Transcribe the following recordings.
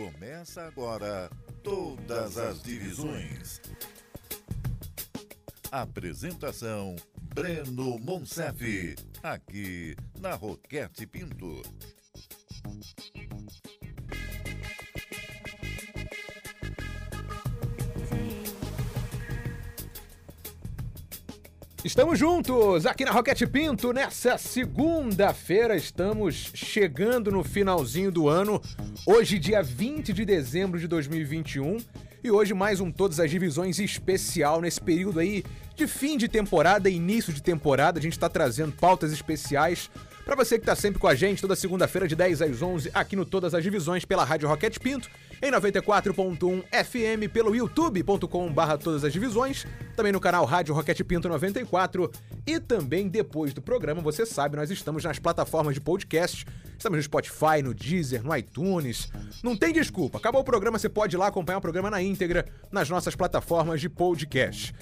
Começa agora Todas as Divisões. Apresentação Breno Monsef, aqui na Roquete Pinto. Estamos juntos aqui na Roquete Pinto nessa segunda-feira. Estamos chegando no finalzinho do ano. Hoje, dia 20 de dezembro de 2021. E hoje, mais um Todas as Divisões especial nesse período aí de fim de temporada, início de temporada. A gente está trazendo pautas especiais para você que está sempre com a gente, toda segunda-feira de 10 às 11, aqui no Todas as Divisões, pela Rádio Roquete Pinto, em 94.1 FM, pelo youtube.com barra Todas as Divisões, também no canal Rádio Roquete Pinto 94, e também depois do programa, você sabe, nós estamos nas plataformas de podcast, estamos no Spotify, no Deezer, no iTunes, não tem desculpa, acabou o programa, você pode ir lá acompanhar o programa na íntegra nas nossas plataformas de podcast.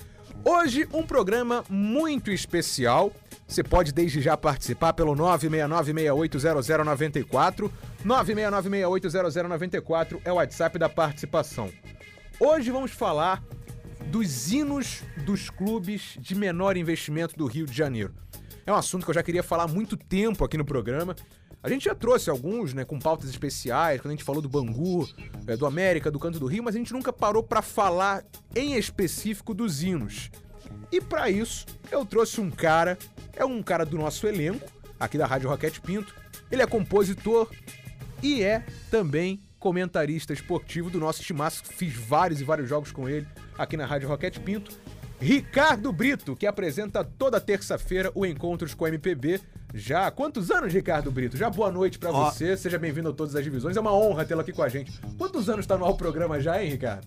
Hoje, um programa muito especial. Você pode desde já participar pelo 969680094. 969680094 é o WhatsApp da participação. Hoje vamos falar dos hinos dos clubes de menor investimento do Rio de Janeiro. É um assunto que eu já queria falar há muito tempo aqui no programa. A gente já trouxe alguns, né, com pautas especiais, quando a gente falou do Bangu, é, do América, do Canto do Rio, mas a gente nunca parou para falar em específico dos hinos. E para isso, eu trouxe um cara, é um cara do nosso elenco, aqui da Rádio Roquete Pinto. Ele é compositor e é também comentarista esportivo do nosso timaço. Fiz vários e vários jogos com ele aqui na Rádio Roquete Pinto. Ricardo Brito, que apresenta toda terça-feira o Encontros com MPB. Já há quantos anos, Ricardo Brito? Já boa noite para você, seja bem-vindo a todas as divisões. É uma honra tê-lo aqui com a gente. Quantos anos tá no ar o programa já, hein, Ricardo?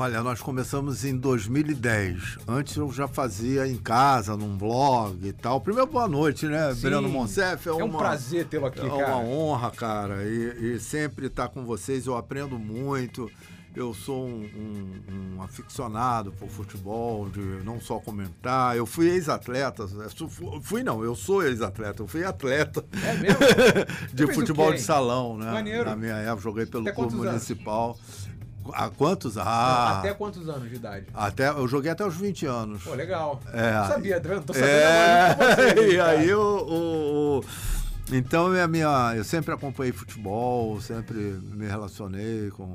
Olha, nós começamos em 2010. Antes eu já fazia em casa, num blog e tal. Primeiro, boa noite, né, Sim. Breno Monsef? É um prazer tê-lo aqui, É cara. uma honra, cara. E, e sempre estar com vocês, eu aprendo muito. Eu sou um, um- um aficionado por futebol, de não só comentar. Eu fui ex-atleta. Fui- Fui não, eu sou ex-atleta. Eu fui atleta É mesmo? de futebol de salão, né? Maneiro. Na minha época, joguei pelo Até clube quantos anos? Há quantos? Ah, Até quantos anos de idade? até, eu joguei até os 20 anos. Pô, legal. É. Não sabia, Adriano? Tô sabendo É, você, e aí o, o- então é a minha, eu sempre acompanhei futebol, sempre me relacionei com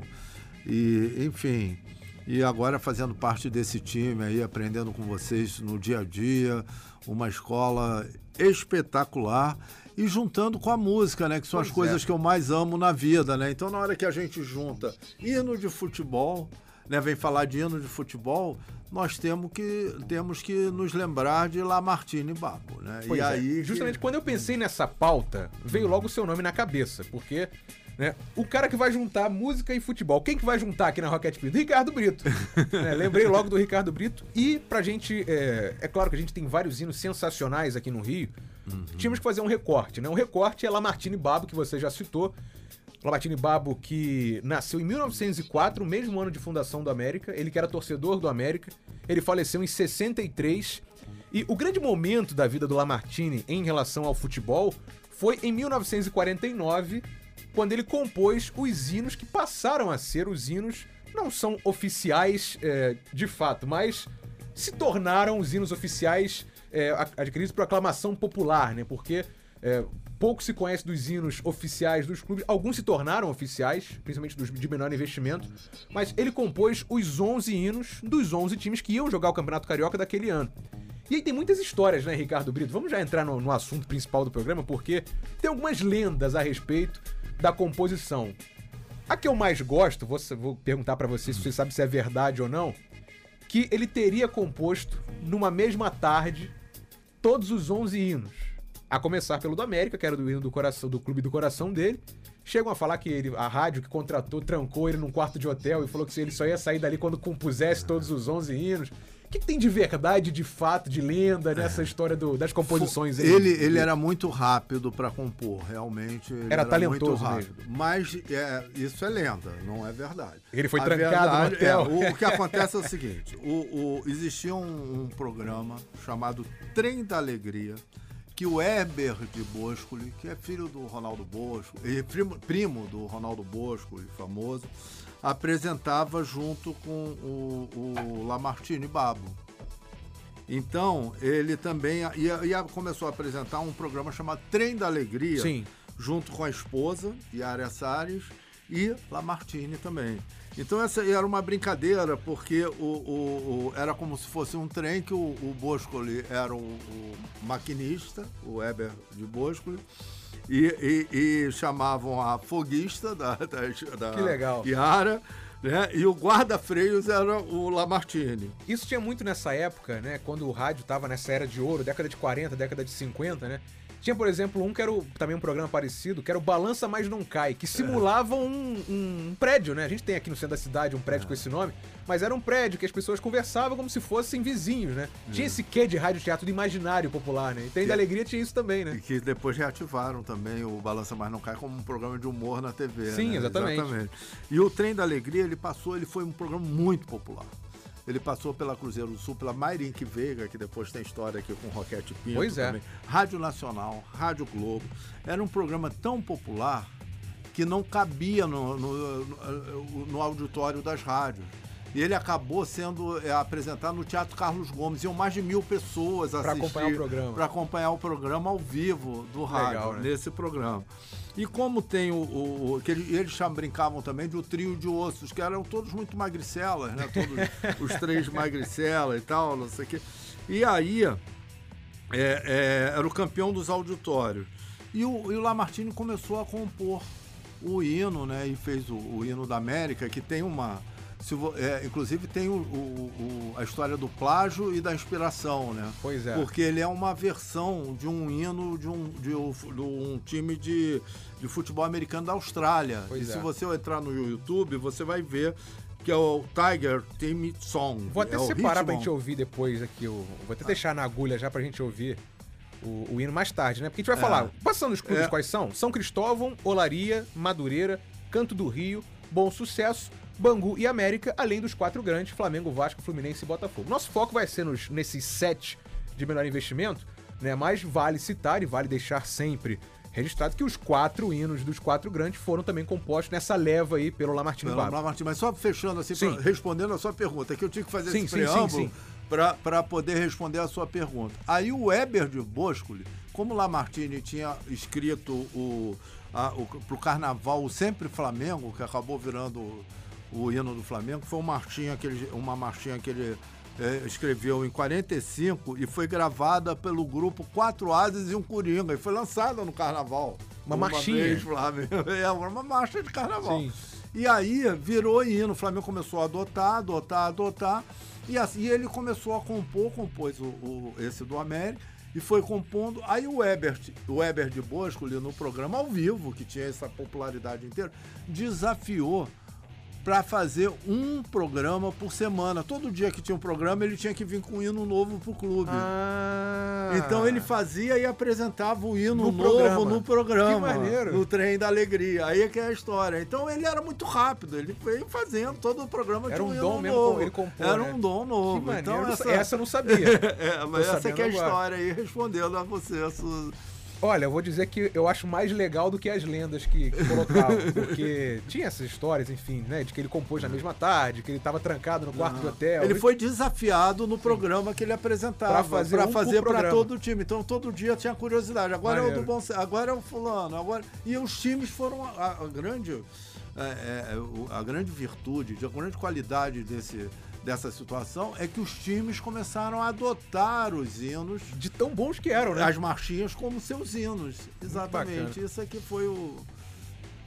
e enfim, e agora fazendo parte desse time aí, aprendendo com vocês no dia a dia, uma escola espetacular e juntando com a música, né, que são Pois as coisas é. que eu mais amo na vida, né? Então na hora que a gente junta hino de futebol, né, vem falar de hino de futebol, nós temos que temos que nos lembrar de Lamartine Babo, né? Pois e é. aí que- Justamente quando eu pensei nessa pauta, veio logo o seu nome na cabeça, porque né, o cara que vai juntar música e futebol, quem que vai juntar aqui na Rocket Pinto? Ricardo Brito. Né, lembrei logo do Ricardo Brito. E pra gente, é, é claro que a gente tem vários hinos sensacionais aqui no Rio, Uhum. tínhamos que fazer um recorte, né? Um recorte é Lamartine Babo, que você já citou. Lamartine Babo, que nasceu em 1904, o mesmo ano de fundação do América. Ele que era torcedor do América. Ele faleceu em 63. E o grande momento da vida do Lamartine em relação ao futebol foi em 1949, quando ele compôs os hinos que passaram a ser os hinos, não são oficiais é, de fato, mas se tornaram os hinos oficiais é, adquiridos por aclamação popular, né? Porque é, pouco se conhece dos hinos oficiais dos clubes, alguns se tornaram oficiais, principalmente dos de menor investimento, mas ele compôs os 11 hinos dos 11 times que iam jogar o Campeonato Carioca daquele ano. E aí tem muitas histórias, né, Ricardo Brito? Vamos já entrar no, no assunto principal do programa, porque tem algumas lendas a respeito da composição. A que eu mais gosto, vou, vou perguntar pra você se você sabe se é verdade ou não, que ele teria composto numa mesma tarde todos os 11 hinos. A começar pelo do América, que era do hino do coração do clube do coração dele. Chegam a falar que ele, a rádio que contratou trancou ele num quarto de hotel e falou que ele só ia sair dali quando compusesse todos os 11 hinos. O que, que tem de verdade, de fato, de lenda nessa história do- das composições? Ele, ele era muito rápido para compor, realmente. ele Era muito talentoso rápido. Mas é, isso é lenda, não é verdade. Ele foi A trancado no verdade hotel. é, o, o que acontece é o seguinte: o, o- existia um, um programa chamado Trem da Alegria, que o Heber de Boscoli, que é filho do Ronaldo Bosco, e primo, primo do Ronaldo Bosco, famoso, apresentava junto com o, o Lamartine Babo. Então, ele também ia, ia, começou a apresentar um programa chamado Trem da Alegria, Sim. junto com a esposa, Yara Salles, e Lamartine também. Então essa era uma brincadeira, porque o, o, o, era como se fosse um trem que o, o Boscoli era o, maquinista, o Weber de Boscoli, e, e, e, chamavam a foguista da, da, da que legal. Yara, né? E o guarda-freios era o Lamartine. Isso tinha muito nessa época, né? Quando o rádio estava nessa era de ouro, década de 40, década de 50, né? Tinha, por exemplo, um que era o, também um programa parecido, que era o Balança Mas Não Cai, que simulava um, um, prédio, né? A gente tem aqui no centro da cidade um prédio é. com esse nome, mas era um prédio que as pessoas conversavam como se fossem vizinhos, né? É. Tinha esse quê de rádio teatro do imaginário popular, né? E Tem da Alegria tinha isso também, né? E que depois reativaram também o Balança Mais Não Cai como um programa de humor na TV. Sim, né? exatamente. exatamente. E o Trem da Alegria, ele passou, ele foi um programa muito popular. Ele passou pela Cruzeiro do Sul, pela Mairink Veiga, que depois tem história aqui com Roquete Pinto. Pois é. Também. Rádio Nacional, Rádio Globo. Era um programa tão popular que não cabia no, no, no, no auditório das rádios. E ele acabou sendo é, apresentado no Teatro Carlos Gomes. Iam mais de mil pessoas assistir. Para acompanhar o programa. Para acompanhar o programa ao vivo do rádio, Legal, né? nesse programa. E como tem o. o, o que eles, eles brincavam também de o trio de ossos, que eram todos muito magricelas, né? Todos os três magricelas e tal, não sei o quê. E aí é, é, era o campeão dos auditórios. E o, e o Lamartine começou a compor o hino, né? E fez o, o hino da América, que tem uma se, é, inclusive tem o, o, o, a história do plágio e da inspiração, né? Pois é. Porque ele é uma versão de um hino de um, de um, de um time de, de futebol americano da Austrália. Pois e é. se você entrar no YouTube, você vai ver que é o Tiger Team Song. Vou até é separar pra gente ouvir depois aqui. Eu vou até ah. deixar na agulha já pra gente ouvir o, o hino mais tarde, né? Porque a gente vai é. falar, passando os clubes é. quais são? São Cristóvão, Olaria, Madureira, Canto do Rio, Bom Sucesso, Bangu e América, além dos quatro grandes, Flamengo, Vasco, Fluminense e Botafogo. Nosso foco vai ser nos, nesses sete de melhor investimento, né? Mas vale citar e vale deixar sempre registrado que os quatro hinos dos quatro grandes foram também compostos nessa leva aí pelo Lamartine Pelo Lamartine, mas só fechando assim, pra, respondendo a sua pergunta, que eu tinha que fazer sim, esse sim, preâmbulo para poder responder a sua pergunta. Aí o Weber de Boscoli, como Lamartine tinha escrito o, a, o, pro Carnaval o Sempre Flamengo, que acabou virando o hino do Flamengo, foi uma marchinha que ele, uma marchinha que ele é, escreveu em 45 e foi gravada pelo grupo Quatro Ases e um Coringa e foi lançada no Carnaval. Uma, uma marchinha? Vez, é, uma marcha de Carnaval. Sim. E aí virou hino, o Flamengo começou a adotar, adotar, adotar, e assim ele começou a compor, compôs o, o esse do América, e foi compondo. Aí o Ebert, o Ebert de Bosco, ali no programa ao vivo, que tinha essa popularidade inteira, desafiou para fazer um programa por semana. Todo dia que tinha um programa, ele tinha que vir com um hino novo pro clube. Ah. Então ele fazia e apresentava o hino no novo programa. no programa. Que maneiro. No Trem da Alegria. Aí é que é a história. Então ele era muito rápido, ele veio fazendo todo o programa era um, um dom mesmo ele compôs, Era né? um dom novo. Que então essa, essa eu não sabia. é, mas essa que é a agora. história aí, respondendo a você. A sua... Olha, eu vou dizer que eu acho mais legal do que as lendas que, que colocavam, porque tinha essas histórias, enfim, né, de que ele compôs na mesma tarde, que ele estava trancado no quarto Não. do hotel. Ele foi desafiado no programa Sim. que ele apresentava para fazer para um fazer para todo o time. Então todo dia tinha curiosidade. Agora Maneiro. é o do bom, agora é o fulano, agora e os times foram a, a grande é, é, a grande virtude, a grande qualidade desse dessa situação é que os times começaram a adotar os hinos. De tão bons que eram, né? As marchinhas como seus hinos. Exatamente. Isso aqui foi o.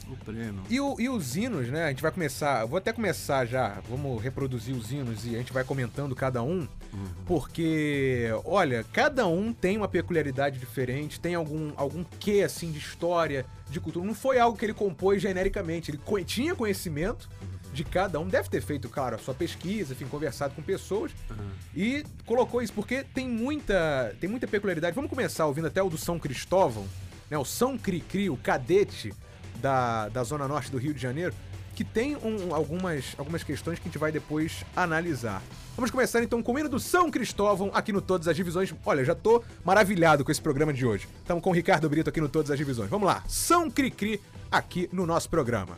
O prêmio. E, o, e os hinos, né? A gente vai começar. Vou até começar já. Vamos reproduzir os hinos e a gente vai comentando cada um. Uhum. Porque, olha, cada um tem uma peculiaridade diferente, tem algum, algum quê, assim, de história, de cultura. Não foi algo que ele compôs genericamente. Ele tinha conhecimento. Uhum de cada um. Deve ter feito, claro, a sua pesquisa, enfim, conversado com pessoas uhum. e colocou isso, porque tem muita, tem muita peculiaridade. Vamos começar ouvindo até o do São Cristóvão, né? O São Cricri, o cadete da, da zona norte do Rio de Janeiro. que tem um, algumas, algumas questões que a gente vai depois analisar. Vamos começar então com o hino do São Cristóvão aqui no Todas as Divisões. Olha, já tô maravilhado com esse programa de hoje. Estamos com o Ricardo Brito aqui no Todas as Divisões. Vamos lá, São Cricri aqui no nosso programa.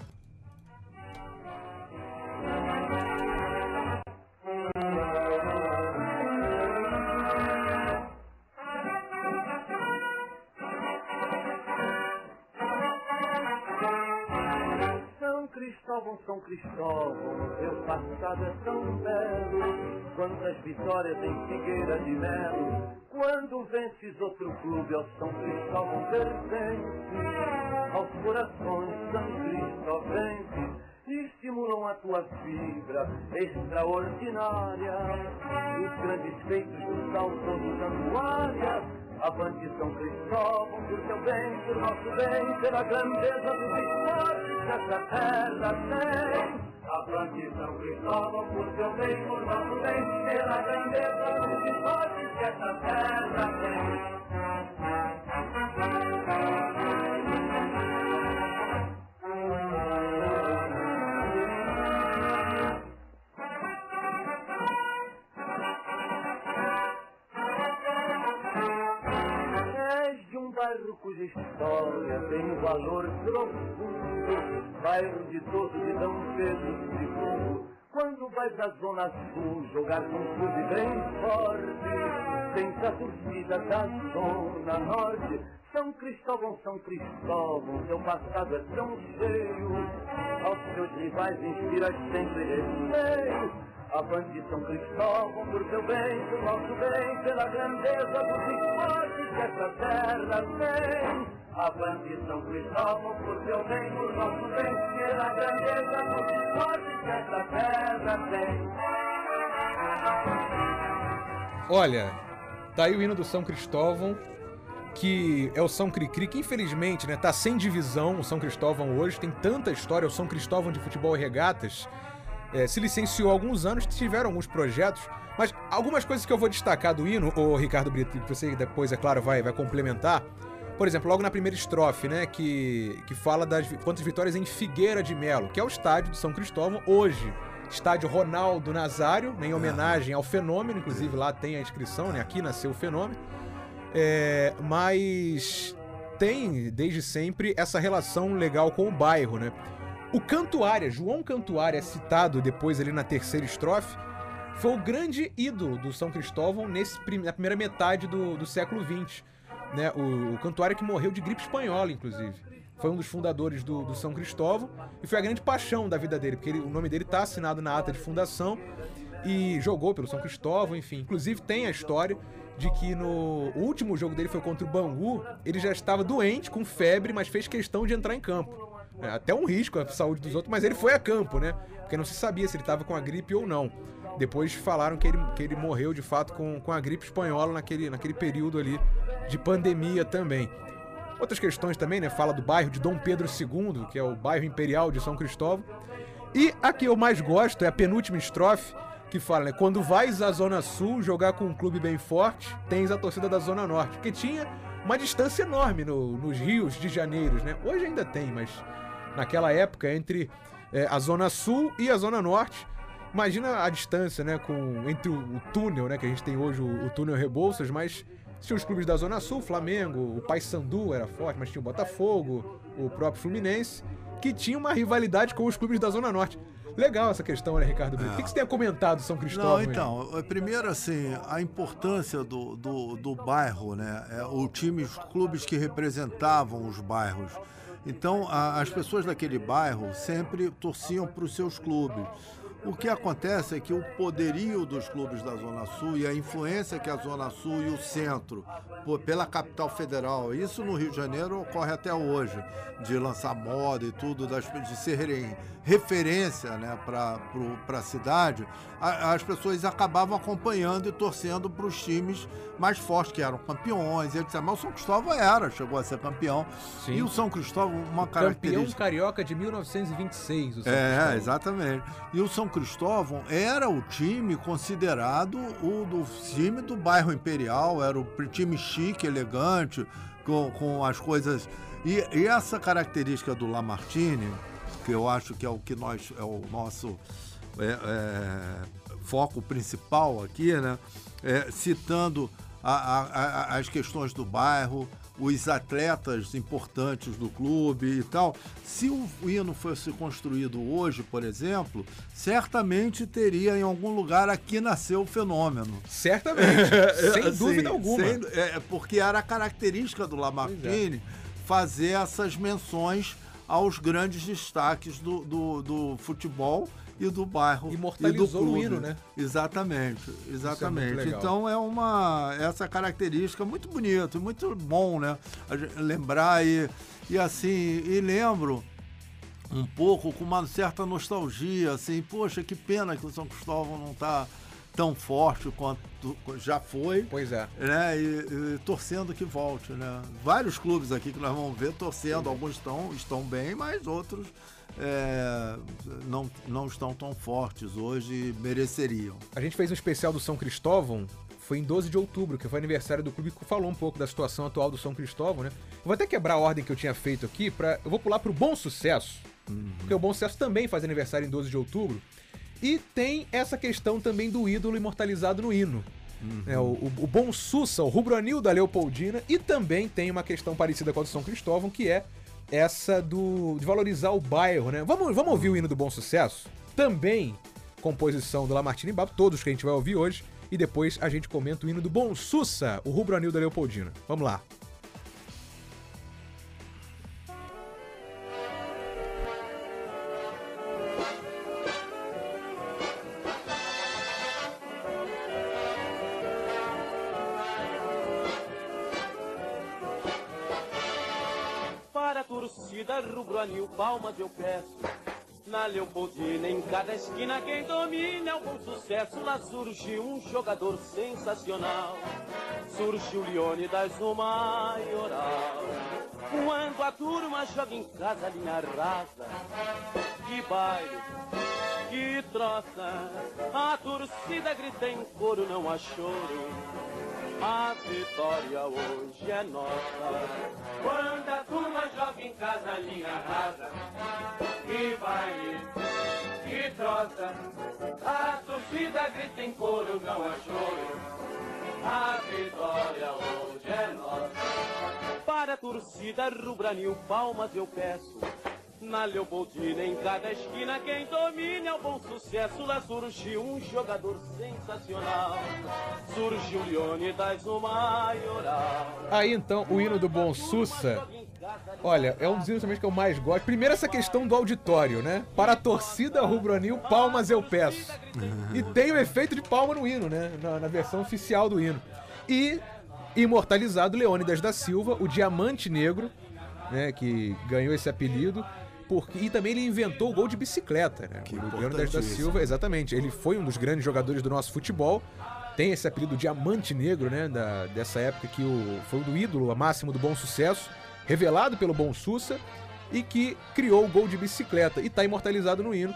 Cristóvão, São Cristóvão, teu passado é tão belo, quantas vitórias em Figueira de Melo, quando vences outro clube ao São Cristóvão pertence, aos corações São Cristóvenses, estimulam a tua fibra extraordinária, os grandes feitos do saudoso Santuária, Avante São Cristóvão, por teu bem, por nosso bem, pela grandeza dos esportes que essa terra tem. Avante São Cristóvão, por teu bem, por nosso bem, pela grandeza dos esportes que essa terra tem. Bairro cuja história tem um valor profundo, bairro de todos de Dom Pedro II. Quando vais à Zona Sul jogar com um clube bem forte, tens a torcida da Zona Norte. São Cristóvão, São Cristóvão, teu passado é tão cheio, aos teus rivais inspiras sempre respeito. Avante São Cristóvão, por teu bem, por nosso bem, pela grandeza dos esportes que essa terra tem. Avante São Cristóvão, por teu bem, por nosso bem, pela grandeza dos esportes que essa terra tem. Olha, tá aí o hino do São Cristóvão, que é o São Cricri, que infelizmente, né, tá sem divisão o São Cristóvão hoje, tem tanta história, o São Cristóvão de futebol e regatas, é, se licenciou há alguns anos, tiveram alguns projetos, mas algumas coisas que eu vou destacar do hino, o Ricardo Brito, que você depois, é claro, vai, vai complementar. Por exemplo, logo na primeira estrofe, né, que, que fala das quantas vitórias em Figueira de Melo, que é o estádio de São Cristóvão hoje. Estádio Ronaldo Nazário, né, em homenagem ao fenômeno, inclusive lá tem a inscrição, né, aqui nasceu o fenômeno. É, mas tem desde sempre essa relação legal com o bairro, né? O Cantuária, João Cantuária, é citado depois ali na terceira estrofe, foi o grande ídolo do São Cristóvão nesse, na primeira metade do, do século XX. Né? O, o Cantuária que morreu de gripe espanhola, inclusive. Foi um dos fundadores do, do São Cristóvão e foi a grande paixão da vida dele, porque ele, o nome dele está assinado na ata de fundação e jogou pelo São Cristóvão, enfim. Inclusive tem a história de que no último jogo dele foi contra o Bangu, ele já estava doente, com febre, mas fez questão de entrar em campo. É, até um risco a saúde dos outros, mas ele foi a campo, né? Porque não se sabia se ele estava com a gripe ou não. Depois falaram que ele, que ele morreu de fato com, com a gripe espanhola naquele, naquele período ali de pandemia também. Outras questões também, né? Fala do bairro de Dom Pedro II, que é o bairro imperial de São Cristóvão. E a que eu mais gosto é a penúltima estrofe, que fala, né? Quando vais à Zona Sul jogar com um clube bem forte, tens a torcida da Zona Norte. Porque tinha uma distância enorme no, nos rios de Janeiro, né? Hoje ainda tem, mas naquela época entre é, a Zona Sul e a Zona Norte. Imagina a distância, né, com, entre o, o túnel, né, que a gente tem hoje, o, o, túnel Rebouças, mas tinha os clubes da Zona Sul, Flamengo, o Paysandu era forte, mas tinha o Botafogo, o próprio Fluminense, que tinha uma rivalidade com os clubes da Zona Norte. Legal essa questão, né, Ricardo Brito? É. O que, que você tem a comentar do São Cristóvão? Não, então, aí? primeiro, assim, a importância do, do, do bairro, né? É, o time, os clubes que representavam os bairros. Então, a, as pessoas daquele bairro sempre torciam para os seus clubes. O que acontece é que o poderio dos clubes da Zona Sul e a influência que a Zona Sul e o centro, pela capital federal, isso no Rio de Janeiro ocorre até hoje, de lançar moda e tudo, de serem referência né, para a cidade, as pessoas acabavam acompanhando e torcendo para os times mais fortes, que eram campeões, etc. Mas o São Cristóvão era, chegou a ser campeão. Sim. E o São Cristóvão, uma o característica. Campeão carioca de 1926, o São É, Cristóvão. exatamente. E o São Cristóvão era o time considerado o do time do bairro Imperial, era o time chique, elegante, com, com as coisas. E, e essa característica do Lamartine que eu acho que é o que nós é o nosso é, é, foco principal aqui, né? É, citando a, a, a, as questões do bairro, os atletas importantes do clube e tal. Se o hino fosse construído hoje, por exemplo, certamente teria em algum lugar aqui nasceu o fenômeno. Certamente, sem assim, dúvida alguma. Sem, é, porque era a característica do Lamartine é. fazer essas menções aos grandes destaques do, do, do futebol e do bairro Imortalizou e do clube. o hino, né? Exatamente, é exatamente. É então é uma essa característica muito bonito, muito bom, né? Lembrar e, e assim, e lembro um pouco com uma certa nostalgia, assim, poxa, que pena que o São Cristóvão não está tão forte quanto já foi. Pois é. Né? E, e, torcendo que volte, né? Vários clubes aqui que nós vamos ver torcendo, alguns estão, estão bem, mas outros é, não, não estão tão fortes hoje mereceriam. A gente fez um especial do São Cristóvão, foi em 12 de outubro, que foi aniversário do clube, que falou um pouco da situação atual do São Cristóvão, né? Eu vou até quebrar a ordem que eu tinha feito aqui, para eu vou pular pro Bom Sucesso, uhum. porque o Bom Sucesso também faz aniversário em 12 de outubro, e tem essa questão também do ídolo imortalizado no hino. Uhum. É, o, o, o Bom Sussa, o Rubro Anil da Leopoldina, e também tem uma questão parecida com a do São Cristóvão, que é essa do de valorizar o bairro, né? Vamos, vamos ouvir o hino do Bom Sucesso? Também composição do Lamartine Babo, todos que a gente vai ouvir hoje, e depois a gente comenta o hino do Bom Sussa, o Rubro Anil da Leopoldina. Vamos lá. Rubro anil, palmas eu peço. Na Leopoldina, em cada esquina, quem domina é o bom sucesso. Lá surgiu um jogador sensacional. Surgiu Leônidas no maioral. Quando a turma joga em casa, linha rasa. Que baile, que troça. A torcida grita em coro, não há choro. A vitória hoje é nossa. Quando a turma joga em casa, linha rasa. Que baile, que troça. A torcida grita em coro, não há choro. A vitória hoje é nossa. Para a torcida rubranil, palmas eu peço. Na Leopoldina, em cada esquina, quem domina é o bom sucesso. Lá surgiu um jogador sensacional. Surgiu Leônidas no maioral. Aí então, o hino do Bom Sussa. Olha, é um dos hinos também que eu mais gosto. Primeiro, essa questão do auditório, né? Para a torcida rubro-anil, palmas eu peço. E tem o efeito de palma no hino, né? Na, na versão oficial do hino. E imortalizado Leônidas da Silva, o Diamante Negro, né? Que ganhou esse apelido porque, e também ele inventou o gol de bicicleta, né? Que o Leônidas da Silva, exatamente. Ele foi um dos grandes jogadores do nosso futebol. Tem esse apelido Diamante Negro, né? Da, dessa época que o, foi o do ídolo, a máximo do bom sucesso, revelado pelo Bom Sussa, e que criou o gol de bicicleta. E está imortalizado no hino,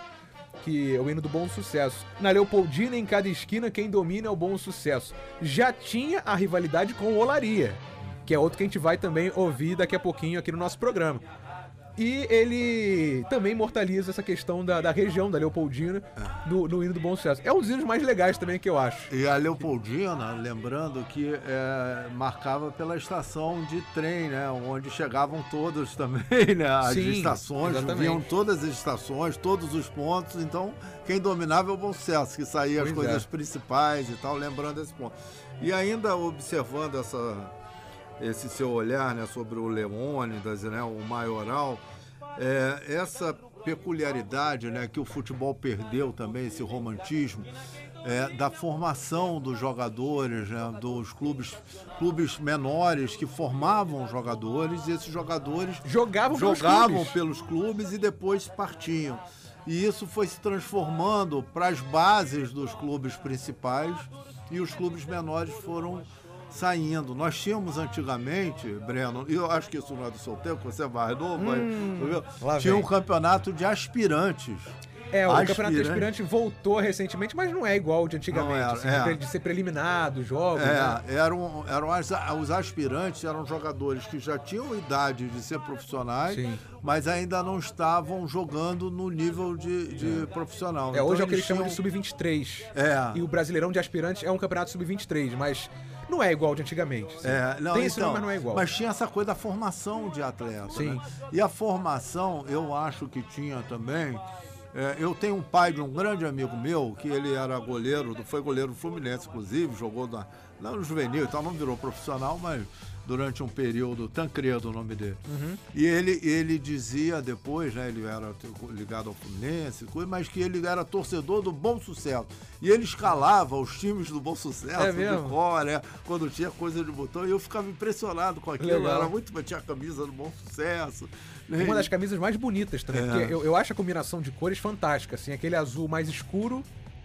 que é o hino do bom sucesso. Na Leopoldina, em cada esquina, quem domina é o bom sucesso. Já tinha a rivalidade com o Olaria, que é outro que a gente vai também ouvir daqui a pouquinho aqui no nosso programa. E ele também imortaliza essa questão da, da região da Leopoldina no, no hino do Bom Sucesso. É um dos hinos mais legais também que eu acho. E a Leopoldina, lembrando que é, marcava pela estação de trem, né? Onde chegavam todos também, né? As Sim, estações, exatamente. vinham todas as estações, todos os pontos. Então, quem dominava é o Bom Sucesso, que saía pois as coisas é. principais e tal, lembrando esse ponto. E ainda observando essa esse seu olhar né, sobre o Leônidas, né, o maioral, é, essa peculiaridade né, que o futebol perdeu também, esse romantismo, é, da formação dos jogadores, né, dos clubes, clubes menores que formavam jogadores e esses jogadores jogavam, jogavam clubes. pelos clubes e depois partiam. E isso foi se transformando para as bases dos clubes principais e os clubes menores foram saindo. Nós tínhamos antigamente, Breno, e eu acho que isso não é do seu tempo, você é mais novo, hum, mas, tinha um campeonato de aspirantes. É, o Aspirante. campeonato aspirante voltou recentemente, mas não é igual ao de antigamente. Era, assim, é. de de ser preliminado, jogos. né? É, eram, eram as- os aspirantes eram jogadores que já tinham idade de ser profissionais, Sim. mas ainda não estavam jogando no nível de, de profissional. É, hoje é o Então que eles chamam de tinham- sub-23. É. E o Brasileirão de Aspirantes é um campeonato sub-23, mas não é igual de antigamente. assim. É, não, Tem esse então, nome, mas não é igual. Mas tinha essa coisa da formação de atleta. Sim. né? E a formação, eu acho que tinha também. é, eu tenho um pai de um grande amigo meu, que ele era goleiro, foi goleiro do Fluminense, inclusive, jogou na, lá no juvenil e tal, não virou profissional, mas durante um período, Tancredo o nome dele. Uhum. E ele, ele dizia depois, né, ele era ligado ao Fluminense, mas que ele era torcedor do Bom Sucesso. E ele escalava os times do Bom Sucesso, É de mesmo? cor, né, quando tinha coisa de botão, e eu ficava impressionado com aquilo. Legal. Era muito, tinha a camisa do Bom Sucesso. né? Uma das camisas mais bonitas também, É. porque eu, eu acho a combinação de cores fantástica, assim, aquele azul mais escuro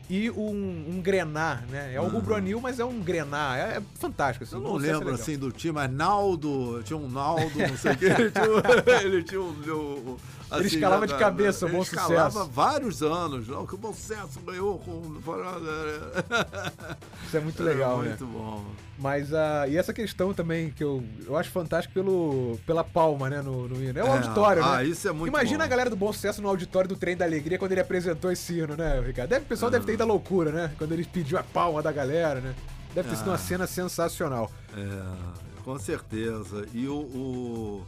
e um, um grená, né? É o rubro-anil, mas é um grená, é, é fantástico, assim. Eu não processo é lembro assim do time, mas Naldo, tinha um Naldo, não sei o que, ele tinha, um- ele tinha um. um- assim, Ele escalava de cabeça, o ele Bom escalava Sucesso. vários anos, não, que o Bom Sucesso ganhou com. Isso é muito legal, né? Muito bom. Mas a. e essa questão também que eu, eu acho fantástico pelo, pela palma, né? No, no hino. É o É, auditório, né? ah, isso é muito Imagina bom. a galera do Bom Sucesso no auditório do Trem da Alegria quando ele apresentou esse hino, né, Ricardo? Deve, o pessoal deve ter ido à loucura, né? Quando ele pediu a palma da galera, né? Deve ter sido uma Ah. cena sensacional. É, com certeza. E o. o-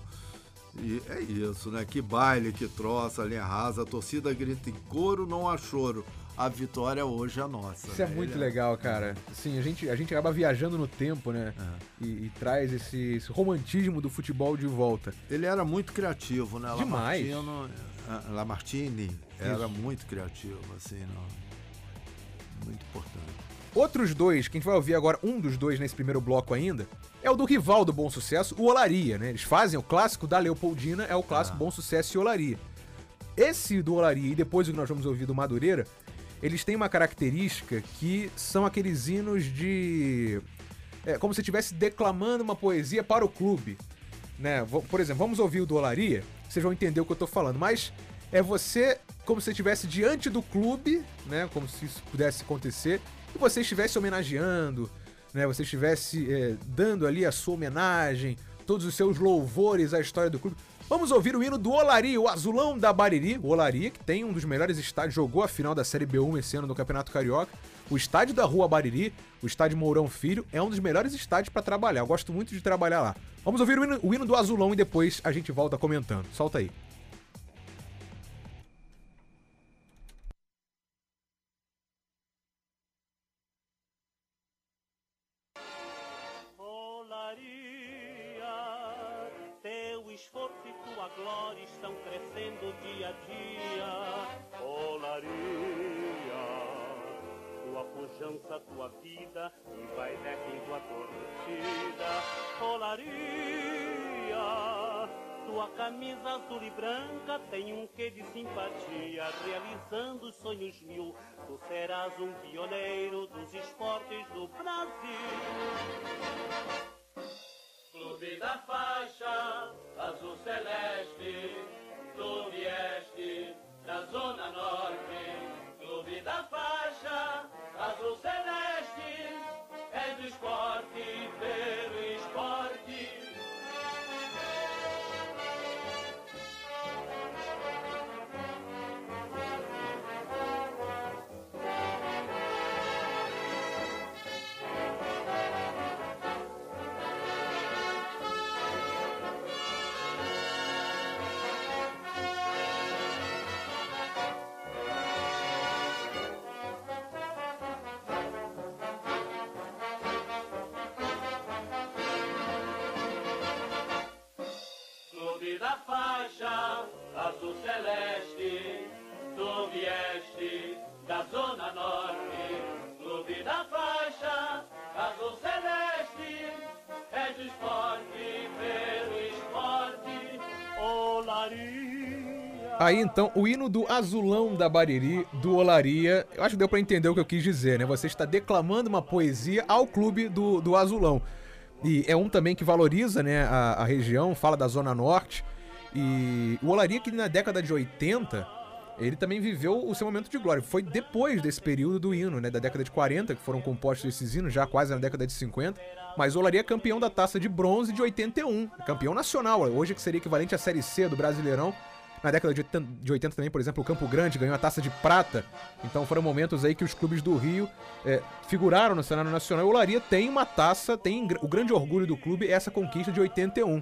e é isso, né? Que baile, que troça, linha rasa, a torcida grita em coro, não há choro. A vitória hoje é nossa. Isso é né? muito Ele legal, cara. Sim, a gente, a gente acaba viajando no tempo, né? É. E, e traz esse, esse romantismo do futebol de volta. Ele era muito criativo, né? Demais. Lamartino, ah, Lamartine era muito criativo, assim, não. Muito importante. Outros dois, que a gente vai ouvir agora, um dos dois nesse primeiro bloco ainda, é o do rival do Bom Sucesso, o Olaria, né? Eles fazem o clássico da Leopoldina, é o clássico Ah. Bom Sucesso e Olaria. Esse do Olaria e depois o que nós vamos ouvir do Madureira, eles têm uma característica que são aqueles hinos de. É como se estivesse declamando uma poesia para o clube. Né? Por exemplo, vamos ouvir o do Olaria, vocês vão entender o que eu tô falando, mas é você como se estivesse diante do clube, né? Como se isso pudesse acontecer, e você estivesse homenageando, né? Você estivesse é, dando ali a sua homenagem, todos os seus louvores à história do clube. Vamos ouvir o hino do Olaria, o azulão da Bariri. O Olaria, que tem um dos melhores estádios, jogou a final da Série B1 esse ano do Campeonato Carioca. O estádio da Rua Bariri, o estádio Mourão Filho, é um dos melhores estádios para trabalhar. Eu gosto muito de trabalhar lá. Vamos ouvir o hino, o hino do azulão e depois a gente volta comentando. Solta aí. Azul e branca tem um quê de simpatia, realizando sonhos mil. Tu serás um pioneiro dos esportes do Brasil. Clube da faixa azul celeste, tu vieste da zona norte. Clube da faixa azul celeste, celeste, tu vieste da zona norte. Clube da faixa azul celeste, é do esporte pelo esporte. Olaria. Aí então, o hino do azulão da Bariri, do Olaria. Eu acho que deu pra entender o que eu quis dizer, né? Você está declamando uma poesia ao clube do, do azulão. E é um também que valoriza né, a, a região, fala da Zona Norte. E o Olaria, que na década de 80, ele também viveu o seu momento de glória. Foi depois desse período do hino, né, da década de 40, que foram compostos esses hinos, já quase na década de 50. Mas o Olaria é campeão da taça de bronze de 81, campeão nacional, hoje que seria equivalente à Série C do Brasileirão. Na década de 80, de 80 também, por exemplo, o Campo Grande ganhou a taça de prata. Então foram momentos aí que os clubes do Rio é, figuraram no cenário nacional. E o Olaria tem uma taça, tem o grande orgulho do clube, essa conquista de 81.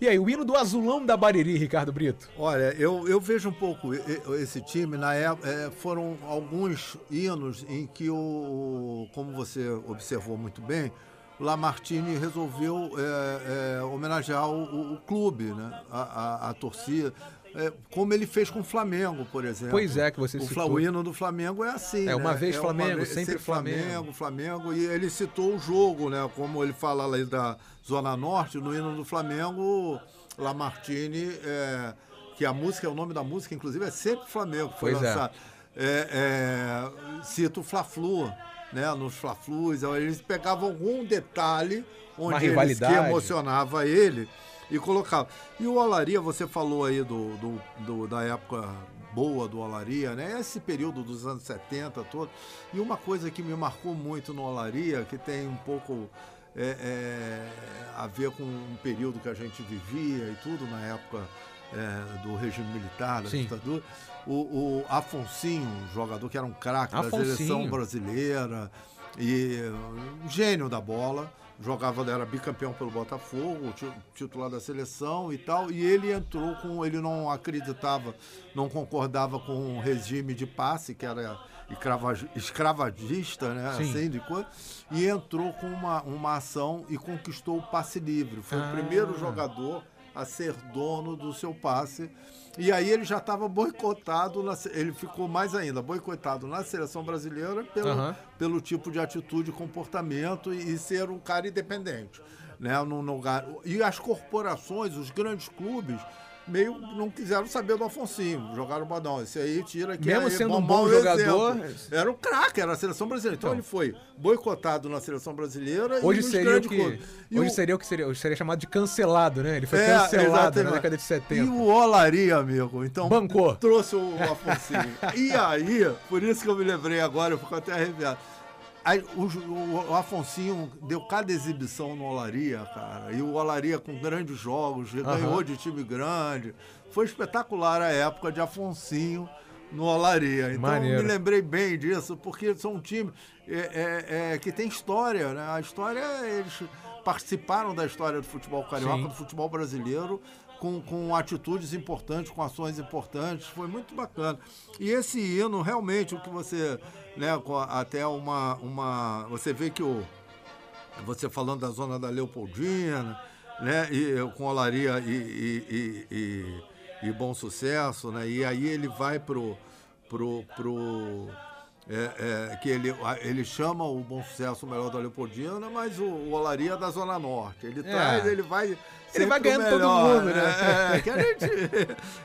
E aí, o hino do azulão da Bariri, Ricardo Brito? Olha, eu, eu vejo um pouco esse time, na época, é, foram alguns hinos em que o, como você observou muito bem, Lamartine resolveu é, é, homenagear o, o, clube, né? a, a, a torcida. É, como ele fez com o Flamengo, por exemplo. Pois é, que você o citou. O hino do Flamengo é assim. É uma né? vez é Flamengo, uma vez, sempre, sempre Flamengo. Flamengo. Flamengo, e ele citou o jogo, né? Como ele fala ali da Zona Norte, no hino do Flamengo, Lamartine, é, que a música, o nome da música, inclusive, é sempre Flamengo, foi pois é. lançado. É. É, cita o Fla-Flu, né? Nos Fla-Flus, eles pegavam algum detalhe onde eles, que emocionava ele e colocava. E o Olaria, você falou aí do, do, do, da época boa do Olaria, né? Esse período dos anos 70 todo. E uma coisa que me marcou muito no Olaria, que tem um pouco é, é, a ver com um período que a gente vivia e tudo na época é, do regime militar, da Sim. ditadura. O, o Afonsinho, um jogador que era um craque da seleção brasileira e um gênio da bola jogava, era bicampeão pelo Botafogo, titular da seleção e tal, e ele entrou com, ele não acreditava, não concordava com o regime de passe, que era escravagista, né, Sim. assim de coisa, e entrou com uma, uma ação e conquistou o passe livre. Foi Ah. o primeiro jogador a ser dono do seu passe. E aí ele já estava boicotado, na, ele ficou mais ainda, boicotado na seleção brasileira pelo, Aham. pelo tipo de atitude e comportamento e, e ser um cara independente. Né, no, no lugar. E as corporações, os grandes clubes, meio não quiseram saber do Afonsinho. Jogaram o Badão. Esse aí tira que Mesmo é sendo um bom jogador- exemplo. Era o craque, era a seleção brasileira. Então, Então. ele foi boicotado na seleção brasileira Hoje e seria o que. Hoje o- seria o que seria, hoje seria chamado de cancelado, né? Ele foi É, cancelado na exatamente. década de 70. E o Olaria, amigo, então Bancou. trouxe o Afonsinho. e aí, por isso que eu me lembrei agora, eu fico até arrepiado. Aí, o, o, o Afonsinho deu cada exibição no Olaria, cara. E o Olaria com grandes jogos, ganhou de time grande. Foi espetacular a época de Afonsinho no Olaria. Então Maneiro. me lembrei bem disso, porque são um time é, é, é, que tem história, né? A história, eles participaram da história do futebol carioca, Sim. do futebol brasileiro, com, com atitudes importantes, com ações importantes. Foi muito bacana. E esse hino, realmente, o que você. Né, até uma, uma. Você vê que o. Você falando da zona da Leopoldina, né? E com Olaria e, e, e- e bom sucesso, né? E aí ele vai pro. pro, pro é, é, que ele, ele chama o bom sucesso o melhor da Leopoldina, mas o, o Olaria é da Zona Norte. Ele traz, ele vai. Ele vai ganhando todo melhor, mundo, né? É, que a gente.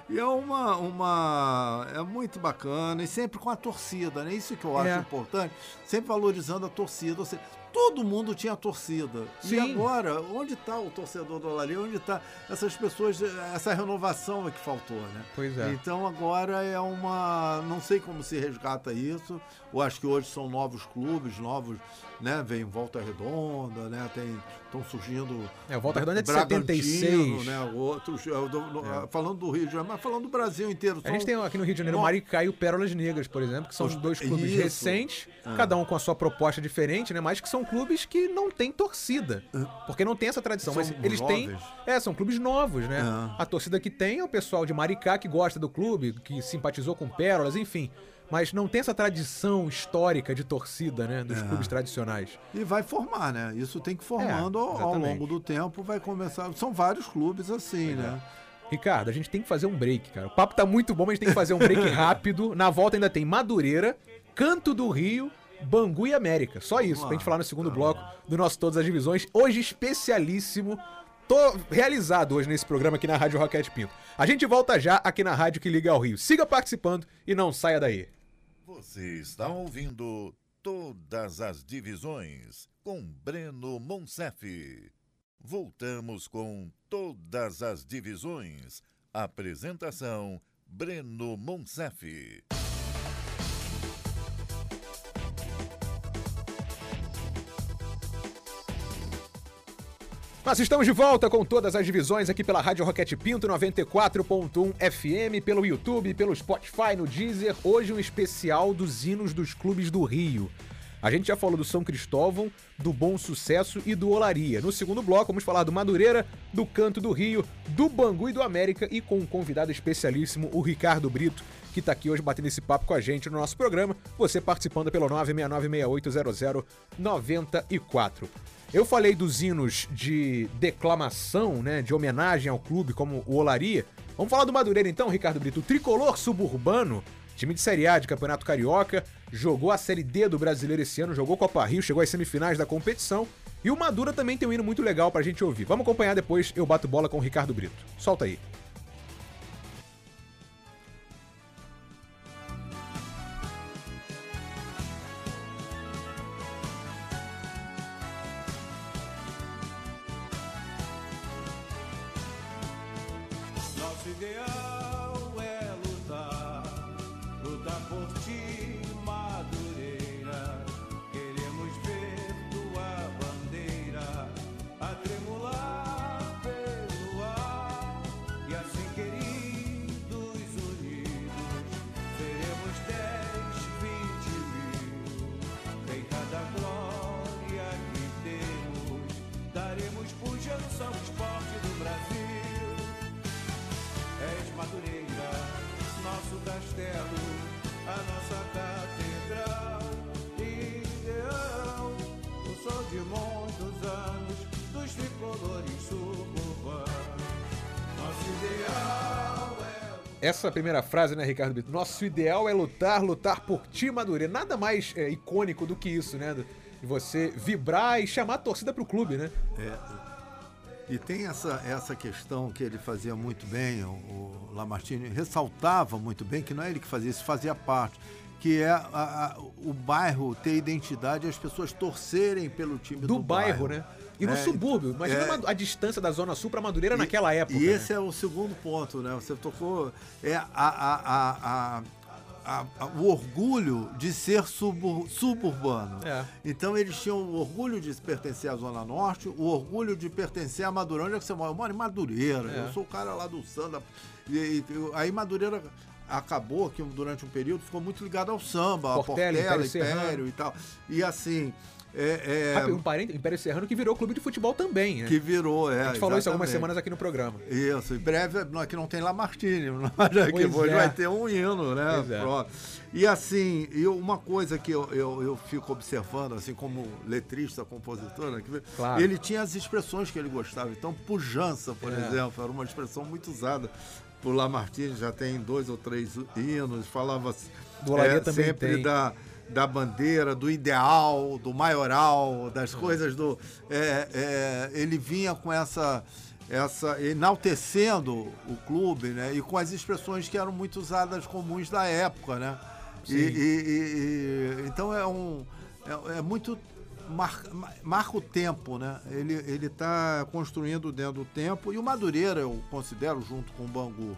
E é uma, uma. É muito bacana, e sempre com a torcida, né? Isso que eu acho É. importante, sempre valorizando a torcida. Ou seja, todo mundo tinha torcida. E Sim. agora, onde está o torcedor do Olaria? Onde está essas pessoas, essa renovação é que faltou, né? Pois é. Então agora é uma. Não sei como se resgata isso. Eu acho que hoje são novos clubes, novos, né? Vem Volta Redonda, né? Tem. Estão surgindo. É, o Volta Redonda é de Bragantino, 76. Né? Outros. do- no- Falando do Rio de Janeiro, mas falando do Brasil inteiro. A gente são- tem aqui no Rio de Janeiro o. Maricá e o Pérolas Negras, por exemplo, que são Os- dois clubes isso. recentes, Ah. cada um com a sua proposta diferente, né? Mas que são clubes que não têm torcida. Porque não tem essa tradição. São mas eles têm. É, são clubes novos, né? Ah. A torcida que tem é o pessoal de Maricá que gosta do clube, que simpatizou com Pérolas, enfim. Mas não tem essa tradição histórica de torcida, né? Dos É. clubes tradicionais. E vai formar, né? Isso tem que ir formando É, ao, longo do tempo, vai começar. São vários clubes assim, né? Ricardo, a gente tem que fazer um break, cara. O papo tá muito bom, mas a gente tem que fazer um break rápido. Na volta ainda tem Madureira, Canto do Rio, Bangu e América. Só isso, pra gente falar no segundo bloco do nosso Todas as Divisões. Hoje especialíssimo. Tô realizado hoje nesse programa aqui na Rádio Roquete Pinto. A gente volta já aqui na rádio que liga ao Rio. Siga participando e não saia daí. Você está ouvindo Todas as Divisões com Breno Monsef. Voltamos com Todas as Divisões. Apresentação Breno Monsef. Nós estamos de volta com todas as divisões aqui pela Rádio Roquete Pinto 94.1 FM, pelo YouTube, pelo Spotify, no Deezer. Hoje um especial dos hinos dos clubes do Rio. A gente já falou do São Cristóvão, do Bom Sucesso e do Olaria. No segundo bloco, vamos falar do Madureira, do Canto do Rio, do Bangu e do América e com um convidado especialíssimo, o Ricardo Brito, que está aqui hoje batendo esse papo com a gente no nosso programa. Você participando pelo 969680094. Eu falei dos hinos de declamação, né, de homenagem ao clube, como o Olaria. Vamos falar do Madureira então, Ricardo Brito. O tricolor suburbano, time de Série A de Campeonato Carioca, jogou a Série D do Brasileiro esse ano, jogou Copa Rio, chegou às semifinais da competição. E o Madura também tem um hino muito legal pra gente ouvir. Vamos acompanhar depois Eu Bato Bola com o Ricardo Brito. Solta aí. Castelo, a nossa catedral, ideal, o sol de muitos anos dos tricolores suburbanos. Nosso ideal é Essa primeira frase, né, Ricardo Brito? Nosso ideal é lutar, lutar por ti, Madureira. Nada mais é, icônico do que isso, né? De você vibrar e chamar a torcida pro clube, né? É, e tem essa, essa questão que ele fazia muito bem, o, o Lamartine ressaltava muito bem, que não é ele que fazia isso, fazia parte, que é a- a- o bairro ter identidade e as pessoas torcerem pelo time do, Do, bairro, né? E no É, subúrbio. Imagina é. a distância da Zona Sul pra Madureira E- naquela época. E né? esse é o segundo ponto, né? Você tocou. É a, a- a- a- a- a- o orgulho de ser subur- suburbano. É. Então eles tinham o orgulho de pertencer à Zona Norte, o orgulho de pertencer a Madureira. Onde é que você mora? Eu moro em Madureira. É. Eu sou o cara lá do samba. E, e- aí Madureira acabou que durante um período ficou muito ligado ao samba, a Portela, Portela, Império. Império e tal. E assim. É, é, Rápido, um parente, Império Serrano que virou clube de futebol também, né? que virou, é. a gente falou isso algumas exatamente. semanas aqui no programa. Isso, em breve, aqui não tem Lamartine, mas aqui Pois hoje é. vai ter um hino, né? É. E assim, eu, uma coisa que eu, eu, eu fico observando, assim, como letrista, compositor, né, Claro. ele tinha as expressões que ele gostava. Então, pujança, por É. exemplo, era uma expressão muito usada por Lamartine, já tem dois ou três hinos, falava Do é, também sempre tem. da da bandeira, do ideal, do maioral, das É. coisas do. é, é, ele vinha com essa, essa. enaltecendo o clube, né? E com as expressões que eram muito usadas comuns da época, né? E, e- e- então é um. É, é muito. mar- marca o tempo, né? Ele, ele tá construindo dentro do tempo. E o Madureira, eu considero, junto com o Bangu,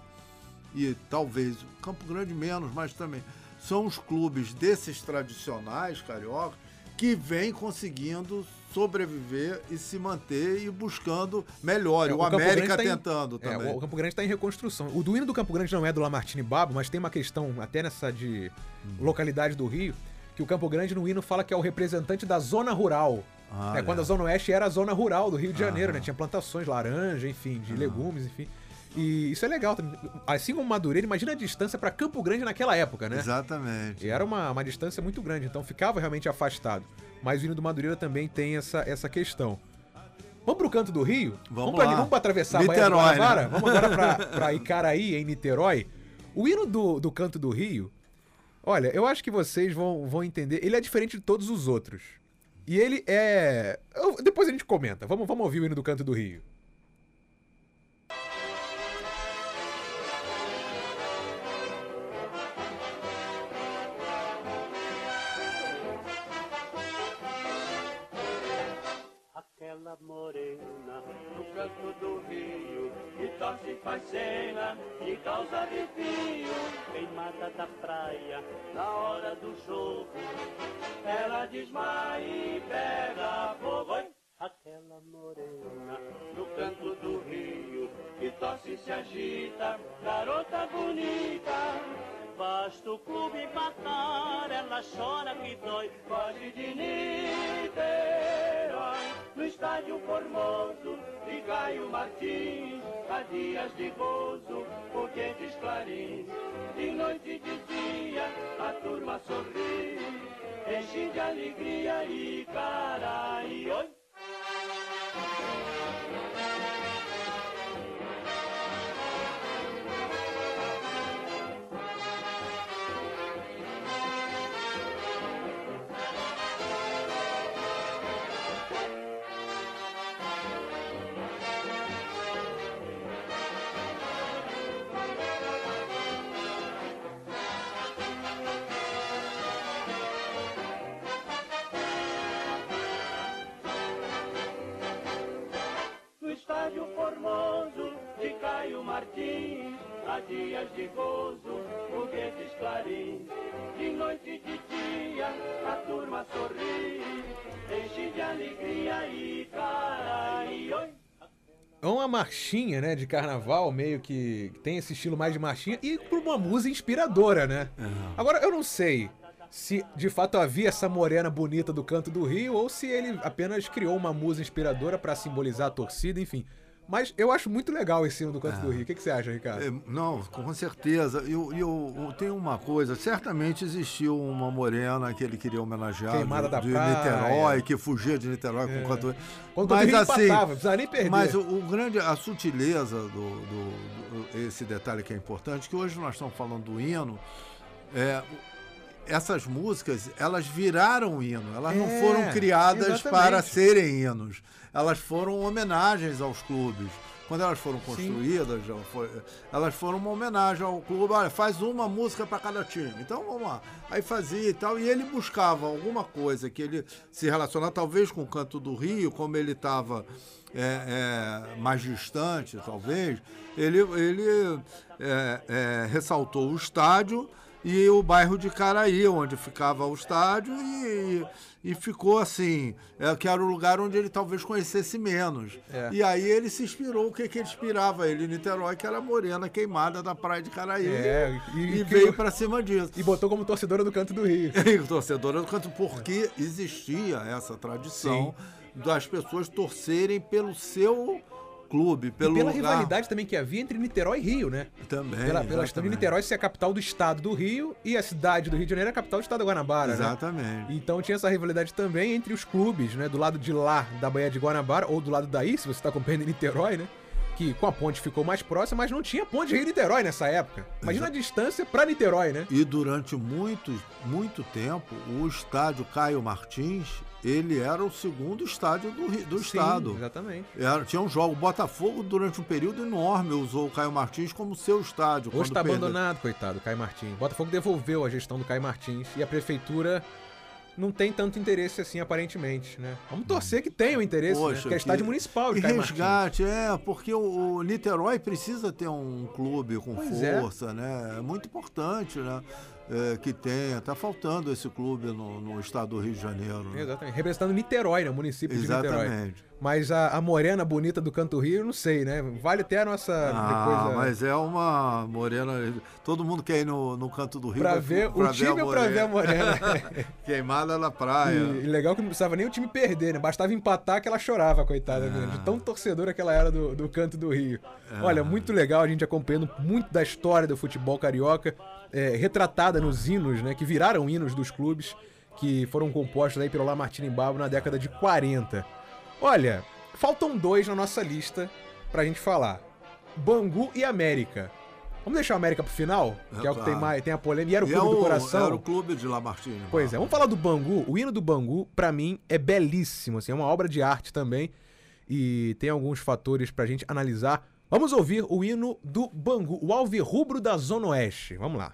e talvez o Campo Grande menos, mas também são os clubes desses tradicionais carioca que vêm conseguindo sobreviver e se manter e buscando melhor. É, o, o Campo América tá em- tentando É, também. o Campo Grande está em reconstrução. O do hino do Campo Grande não é do Lamartine Babo, mas tem uma questão, até nessa de Hum. localidade do Rio, que o Campo Grande no hino fala que é o representante da zona rural. Ah, é é. quando a Zona Oeste era a zona rural do Rio de Janeiro, Aham. né? Tinha plantações, laranja, enfim, de legumes, enfim. E isso é legal também. Assim como Madureira, imagina a distância para Campo Grande naquela época, né? Exatamente. E era uma, uma distância muito grande, então ficava realmente afastado. Mas o hino do Madureira também tem essa, essa questão. Vamos pro canto do Rio? Vamos pra, lá. vamos pra atravessar a Baía do Niterói, Guanabara? né? Vamos agora pra, pra Icaraí, em Niterói. O hino do, do canto do Rio, olha, eu acho que vocês vão, vão entender. Ele é diferente de todos os outros. E ele é. eu- depois a gente comenta. Vamos, vamos ouvir o hino do canto do Rio. Morena no canto do rio, que torce e faz cena, e causa arrepio. queimada da praia, na hora do jogo, ela desmaia e pega fogo. Aquela morena no canto do rio, e se agita, garota bonita. Basta o clube empatar, ela chora que dói, foge de Niterói. No estádio formoso de Caio Martins, há dias de gozo, foguetes clarins. De noite e de dia, a turma sorri, enche de alegria e cara e oi. Dias de gozo, foguetes clarins. De noite e de dia, a turma sorri. Enche de alegria e cara e oi. É uma marchinha, né, de carnaval, meio que tem esse estilo mais de marchinha e por uma música inspiradora, né? Agora, eu não sei se de fato havia essa morena bonita do canto do Rio ou se ele apenas criou uma música inspiradora pra simbolizar a torcida, enfim. Mas eu acho muito legal esse hino do canto do Rio. O que, que você acha, Ricardo? É, não, com certeza. E eu, eu, eu tenho uma coisa, certamente existiu uma morena que ele queria homenagear Queimada de, da de praia. Niterói, que fugia de Niterói com canto. Quando o Mas Rio assim, empatava, não precisava nem perder. Mas o, o grande, a sutileza do, do- do- esse detalhe que é importante, que hoje nós estamos falando do hino, é, essas músicas, elas viraram hino, elas não É, foram criadas exatamente. para serem hinos, elas foram homenagens aos clubes. Quando elas foram construídas, foi- elas foram uma homenagem ao clube. Olha, faz uma música para cada time. Então vamos lá. Aí fazia e tal. E ele buscava alguma coisa que ele se relacionava, talvez com o canto do Rio, como ele estava é, é, mais distante, talvez. Ele, ele é, é, ressaltou o estádio e o bairro de Caraí, onde ficava o estádio, e, e ficou assim, é, que era o lugar onde ele talvez conhecesse menos. É. E aí ele se inspirou, o que, que ele inspirava? Ele em Niterói, que era a morena queimada da praia de Caraí. É, e- e, e veio pra cima disso. E botou como torcedora do canto do Rio. E o torcedor do canto, porque existia essa tradição das pessoas torcerem pelo seu clube, pelo Pela lugar. rivalidade também que havia entre Niterói e Rio, né? Também. Pela, pela de. Niterói ser a capital do estado do Rio e a cidade do Rio de Janeiro é a capital do estado da Guanabara, né? Exatamente. Então tinha essa rivalidade também entre os clubes, né? Do lado de lá da Baía de Guanabara, ou do lado daí, se você tá acompanhando em Niterói, né? Que com a ponte ficou mais próxima, mas não tinha ponte Rio-Niterói nessa época. Imagina a distância pra Niterói, né? E durante muito, muito tempo, o estádio Caio Martins, ele era o segundo estádio do, do Sim, estado. Exatamente. Era, tinha um jogo. O Botafogo, durante um período enorme, usou o Caio Martins como seu estádio. Hoje tá perdeu. abandonado, coitado, Caio Martins. Botafogo devolveu a gestão do Caio Martins e a prefeitura não tem tanto interesse assim, aparentemente, né? Vamos torcer que tenha o interesse, né? Poxa, Porque é estádio que- municipal de E Caio Martins. resgate, é, porque o, o Niterói precisa ter um clube com Pois é. força, né? É muito importante, né? É, que tenha. Tá faltando esse clube no, no estado do Rio de Janeiro. né? Exatamente. Representando Niterói, né? O município de Niterói. Exatamente. Mas a, a morena bonita do Canto Rio, eu não sei, né? Vale até a nossa Ah, coisa. mas é uma morena. Todo mundo quer ir no, no canto do Rio Pra ver pra o time a ou pra ver a morena? Queimada na praia. E, e legal que não precisava nem o time perder, né? Bastava empatar que ela chorava, coitada, menina, de tão torcedora que ela era do, do canto do Rio. Olha, muito legal a gente acompanhando muito da história do futebol carioca, é, retratada nos hinos, né? Que viraram hinos dos clubes, que foram compostos aí pelo Lamartine Babo na década de 40. Olha, faltam dois na nossa lista pra gente falar: Bangu e América. Vamos deixar o América pro final? É, que é o que tem, claro. mais, tem a polêmica. E era o E clube é do o- coração. Era o clube de Lamartine. Pois é, vamos falar do Bangu. O hino do Bangu, pra mim, é belíssimo, assim, é uma obra de arte também. E tem alguns fatores pra gente analisar. Vamos ouvir o hino do Bangu, o Alvirrubro da Zona Oeste. Vamos lá.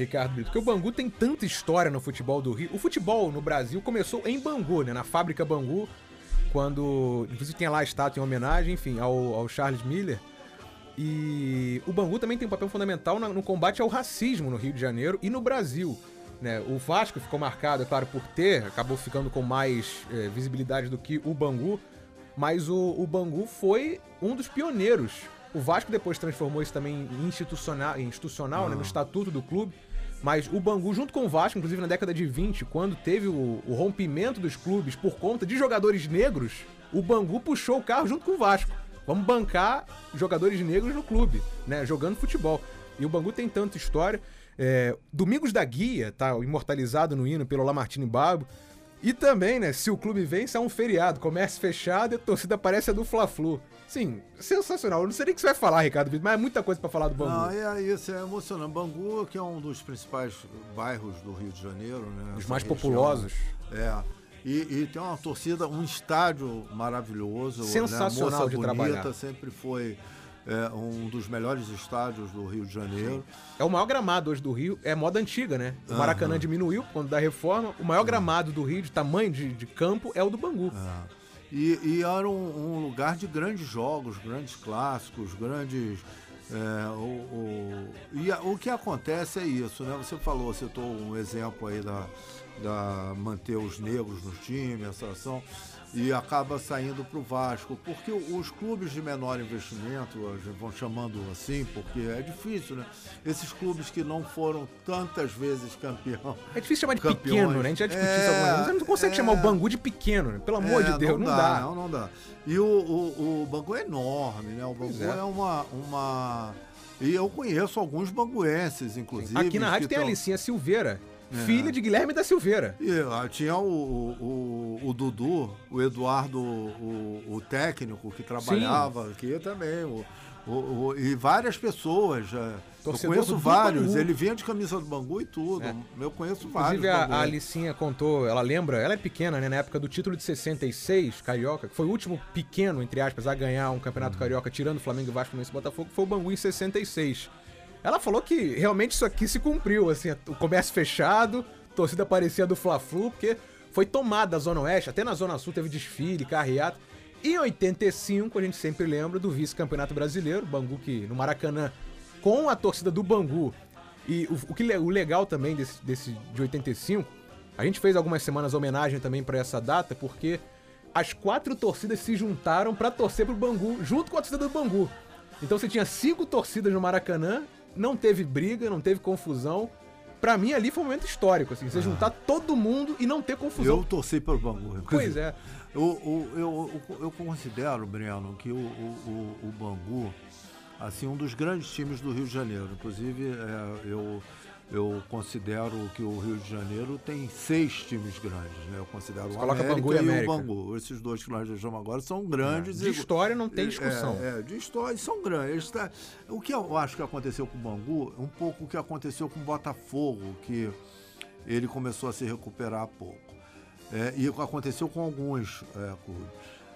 Ricardo Brito, porque o Bangu tem tanta história no futebol do Rio. O futebol no Brasil começou em Bangu, né? Na fábrica Bangu, quando. Inclusive tem lá a estátua em homenagem, enfim, ao, ao Charles Miller. E o Bangu também tem um papel fundamental no combate ao racismo no Rio de Janeiro e no Brasil. Né? O Vasco ficou marcado, é claro, por ter, acabou ficando com mais eh, visibilidade do que o Bangu, mas o, o Bangu foi um dos pioneiros. O Vasco depois transformou isso também em institucional, em institucional né, no estatuto do clube. Mas o Bangu, junto com o Vasco, inclusive na década de 20, quando teve o, o rompimento dos clubes por conta de jogadores negros, o Bangu puxou o carro junto com o Vasco. Vamos bancar jogadores negros no clube, né? Jogando futebol. E o Bangu tem tanta história. É, Domingos da Guia, tá imortalizado no hino pelo Lamartine Babo. E também, né, se o clube vence, é um feriado, comércio fechado e a torcida parece a do Fla-Flu. Sim, sensacional. Eu não sei nem o que você vai falar, Ricardo mas é muita coisa pra falar do Bangu. Não, é isso, é emocionante. Bangu, que é um dos principais bairros do Rio de Janeiro, né? Os mais região. populosos. É. E, e tem uma torcida, um estádio maravilhoso. Sensacional né? De Bonita trabalhar. sempre foi é, um dos melhores estádios do Rio de Janeiro. É o maior gramado hoje do Rio, é moda antiga, né? O Maracanã diminuiu quando da reforma. O maior gramado do Rio, de tamanho de, de campo, é o do Bangu. É. E, e era um, um lugar de grandes jogos, grandes clássicos, grandes. é, o, o- e a- o que acontece é isso, né? Você falou, citou um exemplo aí da, da manter os negros no time, essa ação, e acaba saindo para o Vasco, porque os clubes de menor investimento, a vão chamando assim, porque é difícil, né? Esses clubes que não foram tantas vezes campeão. É difícil chamar de Campeões. pequeno, né? A gente já discutiu isso É, algumas vezes. Você não consegue é. chamar o Bangu de pequeno, né? Pelo amor É, de Deus, não, dá. Não, não dá. E o, o, o Bangu é enorme, né? O Bangu é. é. uma, uma. E eu conheço alguns banguenses, inclusive. Aqui na rádio tem a tão- Alicinha Silveira, filha de Guilherme da Silveira. E, tinha o, o, o Dudu, o Eduardo, o, o técnico que trabalhava aqui também. O, o- e várias pessoas. é, Eu conheço vários. Ele vinha de camisa do Bangu e tudo. É. Eu conheço vários. Inclusive, a. Alicinha contou, ela lembra, ela é pequena, né? Na época do título de 66, Carioca, que foi o último pequeno, entre aspas, a ganhar um campeonato carioca, tirando o Flamengo, Vasco, Fluminense e Botafogo, foi o Bangu em 66. Ela falou que realmente isso aqui se cumpriu, assim, o comércio fechado, torcida parecia do Fla-Flu, porque foi tomada a Zona Oeste, até na Zona Sul teve desfile, carreata. Em 85, a gente sempre lembra do vice-campeonato brasileiro, Bangu que no Maracanã, com a torcida do Bangu. E o, o que o legal também desse, desse de 85, a gente fez algumas semanas homenagem também pra essa data, porque as quatro torcidas se juntaram pra torcer pro Bangu, junto com a torcida do Bangu. Então você tinha cinco torcidas no Maracanã, não teve briga, não teve confusão. Pra mim ali foi um momento histórico, assim, você juntar todo mundo e não ter confusão. Eu torci pelo Bangu. Pois é. Eu, eu, eu, eu- considero, Breno, que o, o, o- o Bangu, assim, um dos grandes times do Rio de Janeiro. Inclusive, é, eu, eu considero que o Rio de Janeiro tem seis times grandes, né? Eu considero o coloca América Bangu e América. o Bangu. Esses dois que nós deixamos agora são grandes. De e- história não tem discussão. é, é, de história são grandes. Tá- O que eu acho que aconteceu com o Bangu é um pouco o que aconteceu com o Botafogo, que ele começou a se recuperar há pouco. É, e aconteceu com alguns é, clubes.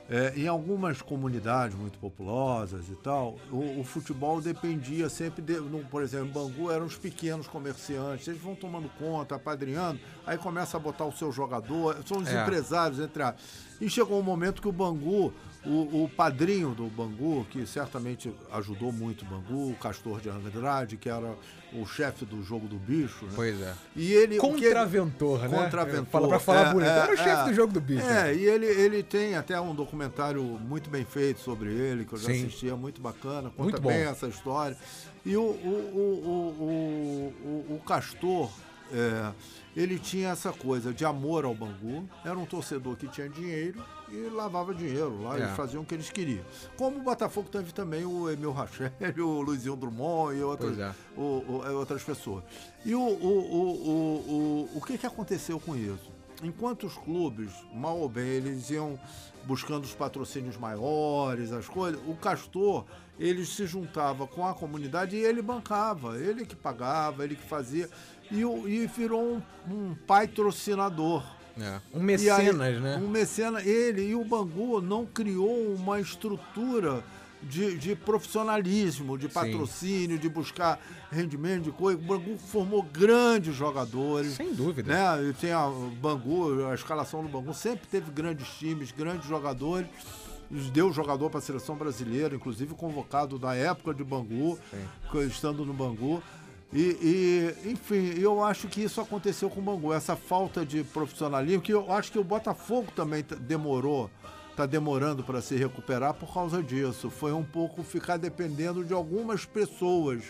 É, em algumas comunidades muito populosas e tal, o, o futebol dependia sempre, de, no, por exemplo, em Bangu eram os pequenos comerciantes, eles vão tomando conta, apadrinhando, aí começa a botar o seu jogador, são os É. empresários, entre a... E chegou um momento que o Bangu, o, o padrinho do Bangu, que certamente ajudou muito o Bangu, o Castor de Andrade, que era o chefe do jogo do bicho, né? Pois é. E ele. que ele- Contraventor, né? Contraventor. Fala pra falar É, bonito. é, Era o chefe é. do jogo do bicho. né? É, e ele, ele tem até um documentário muito bem feito sobre ele, que eu já Sim. assisti, é muito bacana, conta Muito bem essa história. E o, o, o, o, o, o Castor, é, ele tinha essa coisa de amor ao Bangu, era um torcedor que tinha dinheiro e lavava dinheiro lá, É. eles faziam o que eles queriam. Como o Botafogo teve também o Emil Rachel, o Luizinho Drummond e outras, é. o- o- é, outras pessoas. E o, o, o, o, o, o que, que aconteceu com isso? Enquanto os clubes, mal ou bem, eles iam buscando os patrocínios maiores, as coisas, o Castor, ele se juntava com a comunidade e ele bancava, ele que pagava, ele que fazia, e, e virou um, um patrocinador. É. Um mecenas, aí, né? Um mecenas, ele e o Bangu não criou uma estrutura de, de profissionalismo, de patrocínio, de buscar rendimento, de coisa. O Bangu formou grandes jogadores. Sem dúvida. Né? Tem a Bangu, a escalação do Bangu sempre teve grandes times, grandes jogadores. Deu jogador para a seleção brasileira, inclusive convocado da época de Bangu, estando no Bangu. E, e, enfim, eu acho que isso aconteceu com o Bangu, essa falta de profissionalismo, que eu acho que o Botafogo também demorou, está demorando para se recuperar por causa disso. Foi um pouco ficar dependendo de algumas pessoas.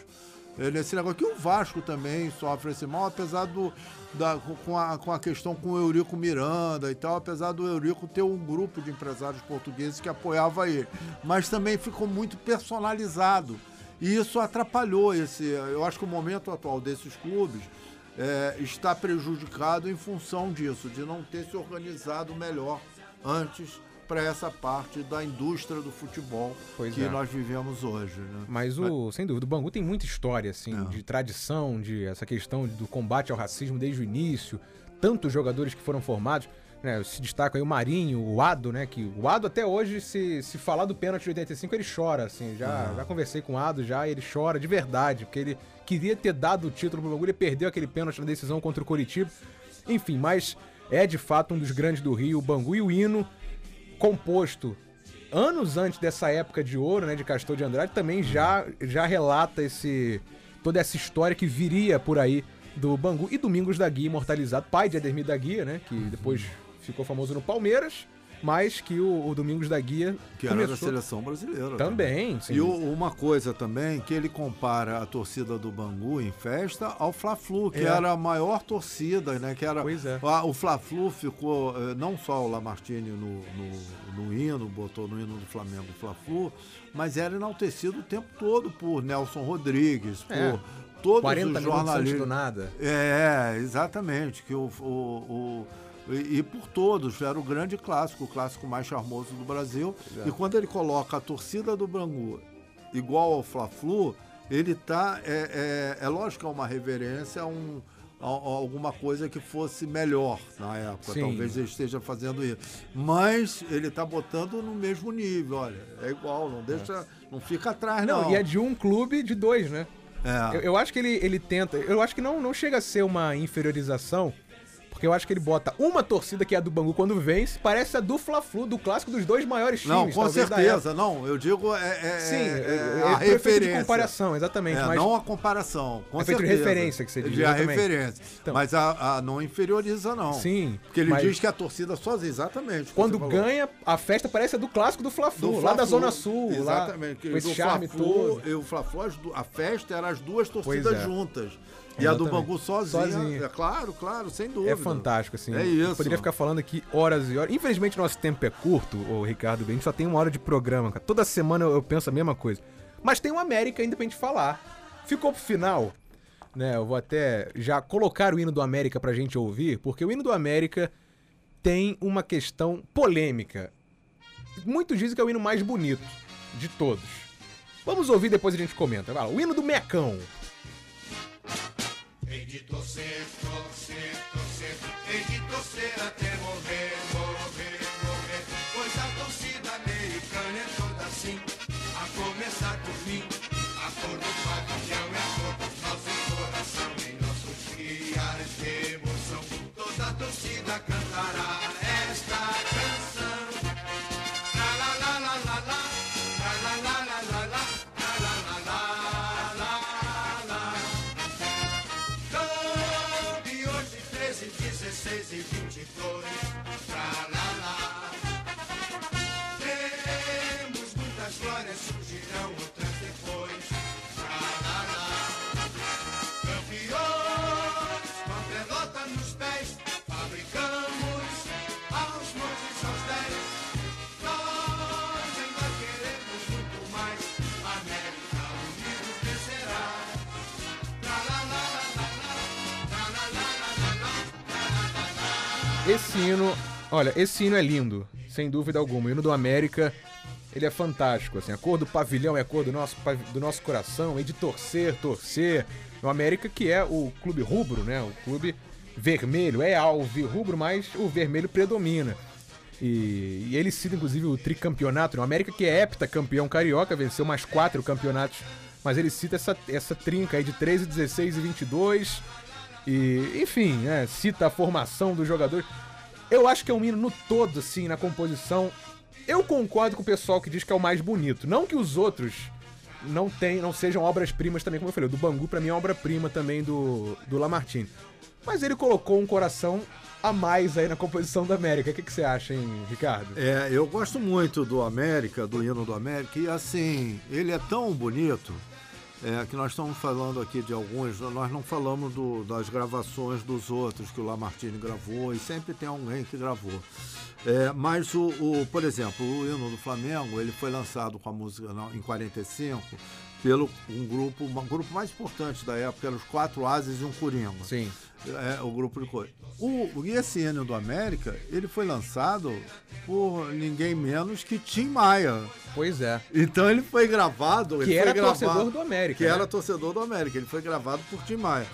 É, Nesse negócio que o Vasco também sofre esse mal, apesar do. Da, com, a, com a questão com o Eurico Miranda e tal, apesar do Eurico ter um grupo de empresários portugueses que apoiava ele. Mas também ficou muito personalizado. E isso atrapalhou esse. Eu acho que o momento atual desses clubes é, está prejudicado em função disso, de não ter se organizado melhor antes para essa parte da indústria do futebol Pois que é. nós vivemos hoje. Né? Mas o, sem dúvida, o Bangu tem muita história, assim, É. de tradição, de essa questão do combate ao racismo desde o início. Tantos jogadores que foram formados. Né, se destaca aí o Marinho, o Ado, né? Que o Ado até hoje, se, se falar do pênalti de 85, ele chora, assim. Já, já conversei com o Ado, já, ele chora de verdade, porque ele queria ter dado o título pro Bangu, ele perdeu aquele pênalti na decisão contra o Coritiba. Enfim, mas é de fato um dos grandes do Rio, o Bangu e o hino composto anos antes dessa época de ouro, né, de Castor de Andrade, também já, já relata esse toda essa história que viria por aí do Bangu e Domingos da Guia imortalizado, pai de Ademir da Guia, né, que depois ficou famoso no Palmeiras, mas que o, o Domingos da Guia Que era da começou seleção brasileira. também, sim. E o- uma coisa também, que ele compara a torcida do Bangu em festa ao Fla-Flu, que É. era a maior torcida, né? Que era, Pois é. a- o Fla-Flu ficou, eh, não só o Lamartine no, no, no hino, botou no hino do Flamengo o Fla-Flu, mas era enaltecido o tempo todo por Nelson Rodrigues, por É. todos 40 os jornalistas. do nada. É, exatamente. Que o, o, o- e, e por todos, era o grande clássico, o clássico mais charmoso do Brasil. é. E quando ele coloca a torcida do Bangu igual ao Fla-Flu, ele tá. É, é, é lógico que é uma reverência a, um, a- a alguma coisa que fosse melhor na época. Sim. Talvez ele esteja fazendo isso. Mas ele tá botando no mesmo nível, olha. É igual, não deixa. Não fica atrás, não. Não, e é de um clube de dois, né? É. Eu, eu acho que ele, ele tenta. Eu acho que não, não chega a ser uma inferiorização. Porque eu acho que ele bota uma torcida que é a do Bangu quando vence, parece a do Fla-Flu, do clássico dos dois maiores times. Não, com certeza, não. Eu digo é, é, Sim, é, é, é é a efeito de referência. comparação, exatamente. É, mas não a comparação. Com de certeza. referência que você diz, De referência. Então. mas a, a não inferioriza, não. Sim, Porque ele mas- diz que a torcida sozinha, exatamente. quando ganha, a festa parece a do clássico do Fla-Flu, lá da Zona Sul. Exatamente. Lá, com esse charme Fla-Flu, todo. e o Fla-Flu, a festa era as duas torcidas é. juntas. E a do. Bangu sozinha, Sozinha. É claro, claro, sem dúvida. É fantástico, assim. É Eu isso. poderia ficar falando aqui horas e horas. Infelizmente, nosso tempo é curto, o Ricardo. A gente só tem uma hora de programa, cara. Toda semana eu, eu penso a mesma coisa. Mas tem o América ainda pra gente falar. Ficou pro final, né? Eu vou até já colocar o hino do América pra gente ouvir, porque o hino do América tem uma questão polêmica. Muitos dizem que é o hino mais bonito de todos. Vamos ouvir depois a gente comenta. Vai lá, o hino do Mecão. Hei de torcer, torcer, torcer, hei de torcer até morrer, Esse hino, olha, esse hino é lindo, sem dúvida alguma. O hino do América, ele é fantástico, assim. A cor do pavilhão é a cor do nosso, do nosso coração, e de torcer, torcer. O América que é o clube rubro, né? O clube vermelho, é alve rubro, mas o vermelho predomina. E, e ele cita, inclusive, o tricampeonato. né? O América que é heptacampeão carioca, venceu mais quatro campeonatos. Mas ele cita essa, essa trinca aí de 13, 16 e 22. E, enfim, né, cita a formação dos jogadores. Eu acho que é um hino no todo, assim, na composição. Eu concordo com o pessoal que diz que é o mais bonito. Não que os outros não tem, não sejam obras-primas também, como eu falei. O do Bangu, pra mim, é obra-prima também do, do Lamartine. Mas ele colocou um coração a mais aí na composição da América. O que, que você acha, hein, Ricardo? É, eu gosto muito do América, do hino do América, e assim, ele é tão bonito é, que nós estamos falando aqui de alguns, nós não falamos do- das gravações dos outros que o Lamartine gravou, e sempre tem alguém que gravou. É, mas, o, o- por exemplo, o hino do Flamengo, ele foi lançado com a música em 45 pelo um grupo, um grupo mais importante da época, eram os Quatro Ases e um Coringa. Sim. É, o grupo de coisa. O, o- do América, ele foi lançado por ninguém menos que Tim Maia. Pois é. Então ele foi gravado. ele Que foi era gravado- torcedor do América, Que né? era torcedor do América. Ele foi gravado por Tim Maia.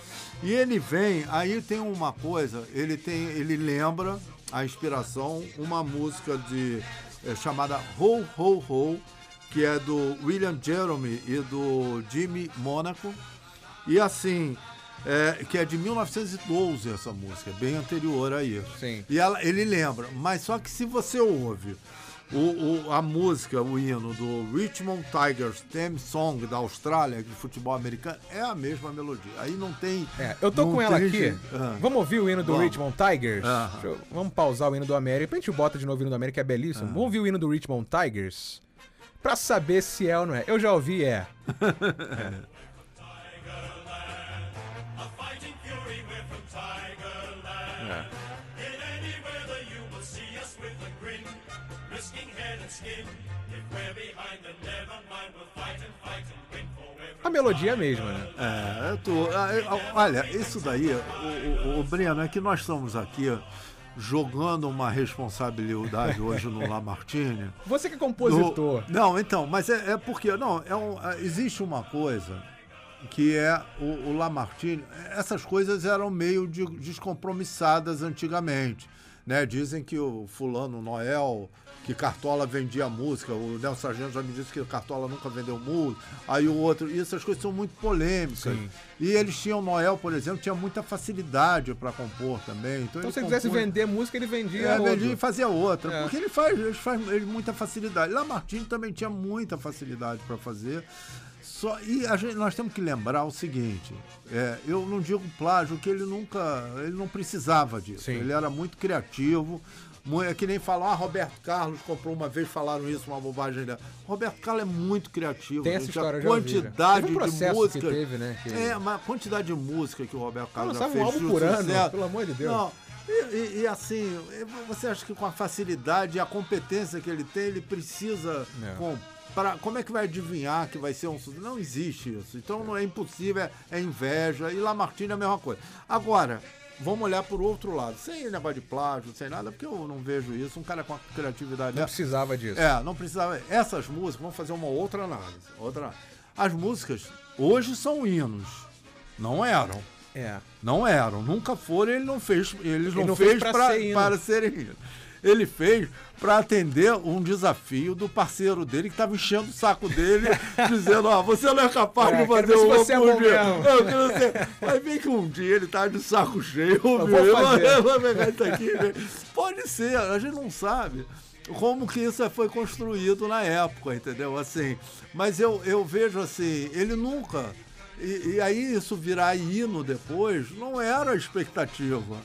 E ele vem, aí tem uma coisa, ele tem, ele lembra a inspiração, uma música de é, chamada Ho Ho Ho, que é do William Jeremy e do Jimmy Monaco. E assim, é, que é de 1912 essa música, bem anterior a isso. Sim. E ela- ele lembra, mas só que se você ouve o, o- a música, o hino do Richmond Tigers Theme Song da Austrália, de futebol americano, é a mesma melodia. Aí não tem. É, eu tô com ela aqui. Ah. Vamos ouvir o hino do. Richmond Tigers? Deixa eu- vamos pausar o hino do América. A gente bota de novo o hino do América, que é belíssimo. Vamos ouvir o hino do Richmond Tigers? Pra saber se é ou não é. Eu já ouvi, é. With a melodia é a mesma, né? É, eu tô. ah, eu- Olha, isso daí, o, o, o Breno, é que nós estamos aqui jogando uma responsabilidade hoje no Lamartine. Você que é compositor. No- não, então, mas é, é porque. Não, é um- é- existe uma coisa que é o, o Lamartine. Essas coisas eram meio de- descompromissadas antigamente. Né? Dizem que o fulano Noel, que Cartola vendia música, o Nelson Sargento já me disse que Cartola nunca vendeu música, aí o outro, e essas coisas são muito polêmicas. Sim. E eles tinham, Noel, por exemplo, tinha muita facilidade para compor também. Então, Então, se ele quisesse compunha- vender música, ele vendia. é, vendia e fazia outra. É. Porque ele faz, ele faz ele muita facilidade. Lamartine também tinha muita facilidade para fazer. Só, e gente- nós temos que lembrar o seguinte: é, eu não digo plágio, que ele nunca. Ele não precisava disso. Sim. Ele era muito criativo. É que nem falar, ah, Roberto Carlos comprou uma vez, falaram isso, uma bobagem dela. Roberto Carlos é muito criativo. Tem essa gente, história, a já. quantidade Teve um processo de que música. teve, né, que- É, mas a quantidade de música que o Roberto Carlos já fez. um álbum por ano, sucesso. pelo amor de Deus. Não, e, e- e assim, você acha que com a facilidade e a competência que ele tem, ele precisa. É. Como é que vai adivinhar que vai ser um sucesso? Não existe isso. Então não é impossível, é, é inveja. E Lamartine é a mesma coisa. Agora, vamos olhar por outro lado. Sem negócio de plágio, sem nada, porque eu não vejo isso. Um cara com a criatividade Não dessa. precisava disso. É, não precisava. Essas músicas, vamos fazer uma outra análise. Outra. As músicas hoje são hinos. Não eram. É. Não eram, nunca foram, ele não fez, eles não, não fez fez para serem hino. Ele fez para atender um desafio do parceiro dele que estava enchendo o saco dele, dizendo: Ó, você não é capaz É, de fazer o outro bom dia. mesmo. Eu quero ser. Mas vem que um dia ele tá de saco cheio, viu? fazer. Eu vou pegar isso aqui. né? Pode ser, a gente não sabe como que isso foi construído na época, entendeu? Assim, mas eu, eu vejo assim, ele nunca. E, e aí isso virar hino depois, não era a expectativa.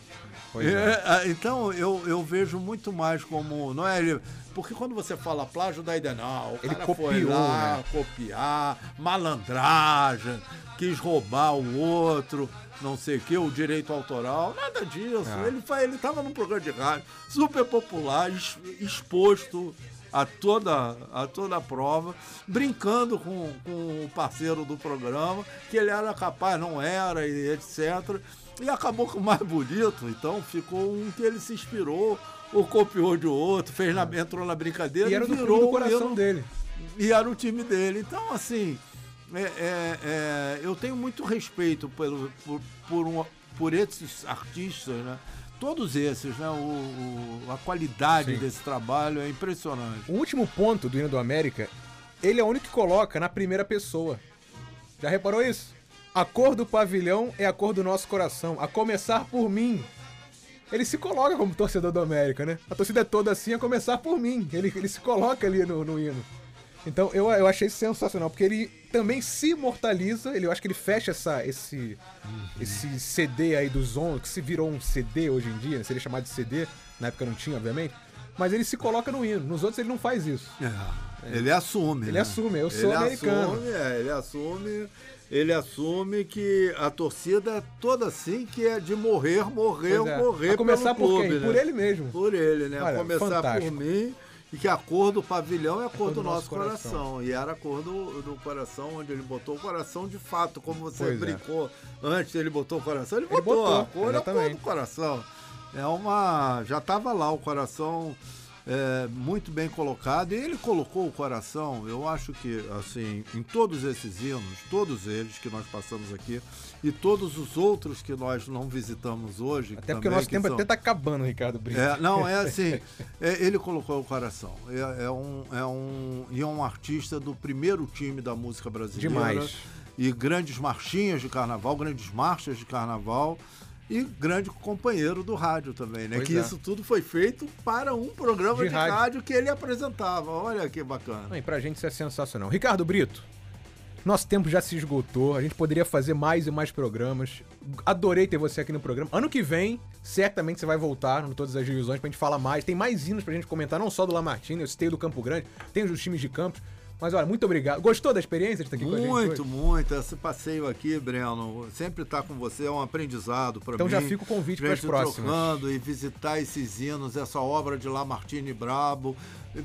Pois É, ah, então eu, eu vejo muito mais como. Não é ele. Porque quando você fala plágio da ideia, não, o Ele cara foi copiou, lá né? copiar, malandragem, quis roubar o outro, não sei o que, o direito autoral, nada disso. Ah. Ele, fa- ele num programa de rádio super popular, ex- exposto a toda, a toda a prova, brincando com, com o parceiro do programa, que ele era capaz, não era, e etc. E acabou com o mais bonito, então ficou um que ele se inspirou, ou copiou de outro, fez na, entrou na brincadeira E era do, virou do o coração dele. e era o time dele. Então, assim, é- é- é, eu tenho muito respeito pelo, por, por, um- por esses artistas, né? Todos esses, né? O, o- a qualidade Sim. desse trabalho é impressionante. O último ponto do hino do América, ele é o único que coloca na primeira pessoa. Já reparou isso? A cor do pavilhão é a cor do nosso coração, a começar por mim. Ele se coloca como torcedor do América, né? A torcida é toda assim, a começar por mim. Ele, ele se coloca ali no, no hino. Então eu, eu achei sensacional, porque ele também se imortaliza, ele, eu acho que ele fecha essa, esse, esse CD aí dos 11, que se virou um CD hoje em dia, né? seria chamado de CD, na época não tinha, obviamente, mas ele se coloca no hino, nos outros ele não faz isso. É, Ele assume. Ele né? assume, eu sou ele americano. Assume, é, ele assume. Ele assume que a torcida é toda assim, que é de morrer, morrer, é. morrer A começar pelo por clube, quem? né? Por ele mesmo. Por ele, né? Olha, Começar fantástico. por mim e que a cor do pavilhão é a cor, do, nosso coração. coração. E era a cor do, do coração, onde ele botou o coração de fato, como você Pois é. brincou antes, ele botou o coração, ele, Ele botou, botou, a cor é a cor do coração. É uma. Já estava lá o coração é, muito bem colocado. E ele colocou o coração, eu acho que, assim, em todos esses hinos, todos eles que nós passamos aqui, e todos os outros que nós não visitamos hoje. Até porque o também, nosso tempo são- até tá acabando, Ricardo Brito. é, não, é assim. é, ele colocou o coração. É, é um, é um. E é um artista do primeiro time da música brasileira. Demais. E grandes marchinhas de carnaval, grandes marchas de carnaval. E grande companheiro do rádio também, né? Pois que é. isso tudo foi feito para um programa De de, rádio. rádio. que ele apresentava. Olha que bacana. E pra gente isso é sensacional. Ricardo Brito, nosso tempo já se esgotou, a gente poderia fazer mais e mais programas. Adorei ter você aqui no programa. Ano que vem, certamente você vai voltar no Todas as Divisões pra gente falar mais. Tem mais hinos pra gente comentar, não só do Lamartine, eu citei do Campo Grande, tem os times de campos. Mas olha, muito obrigado. Gostou da experiência de estar aqui com a gente? Muito, muito. Esse passeio aqui, Breno, sempre estar com você é um aprendizado para Então mim. já fica o convite pras gente próximas. trocando e visitar esses hinos, essa obra de Lamartine Brabo.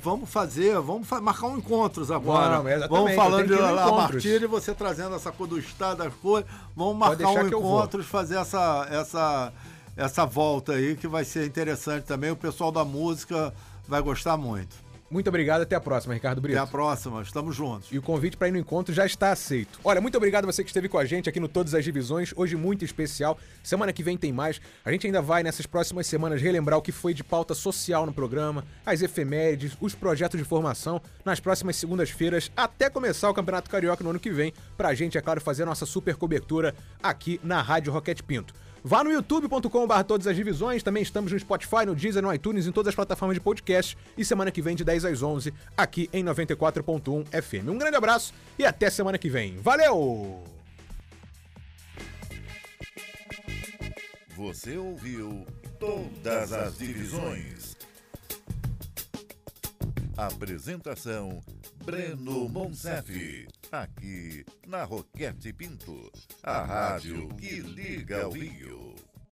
Vamos fazer, vamos marcar um encontros agora. Vamos, vamos falando de Lamartine e você trazendo essa cor do estado, das coisas. Vamos marcar um encontros, fazer essa, essa, essa volta aí que vai ser interessante também. O pessoal da música vai gostar muito. Muito obrigado, até a próxima, Ricardo Até Brito. a próxima, estamos juntos. E o convite para ir no encontro já está aceito. Olha, muito obrigado a você que esteve com a gente aqui no Todas as Divisões, hoje muito especial. Semana que vem tem mais. A gente ainda vai nessas próximas semanas relembrar o que foi de pauta social no programa, as efemérides, os projetos de formação nas próximas segundas-feiras, até começar o Campeonato Carioca no ano que vem, pra gente, é claro, fazer a nossa super cobertura aqui na Rádio Roquete Pinto. Vá no youtube.com.br todas as divisões, também estamos no Spotify, no Deezer, no iTunes, em todas as plataformas de podcast e semana que vem de 10 às 11 aqui em 94.1 FM. Um grande abraço e até semana que vem. Valeu! Você ouviu Todas as Divisões. Apresentação: Breno Monsef. Aqui na Roquete Pinto, a rádio que liga o Rio.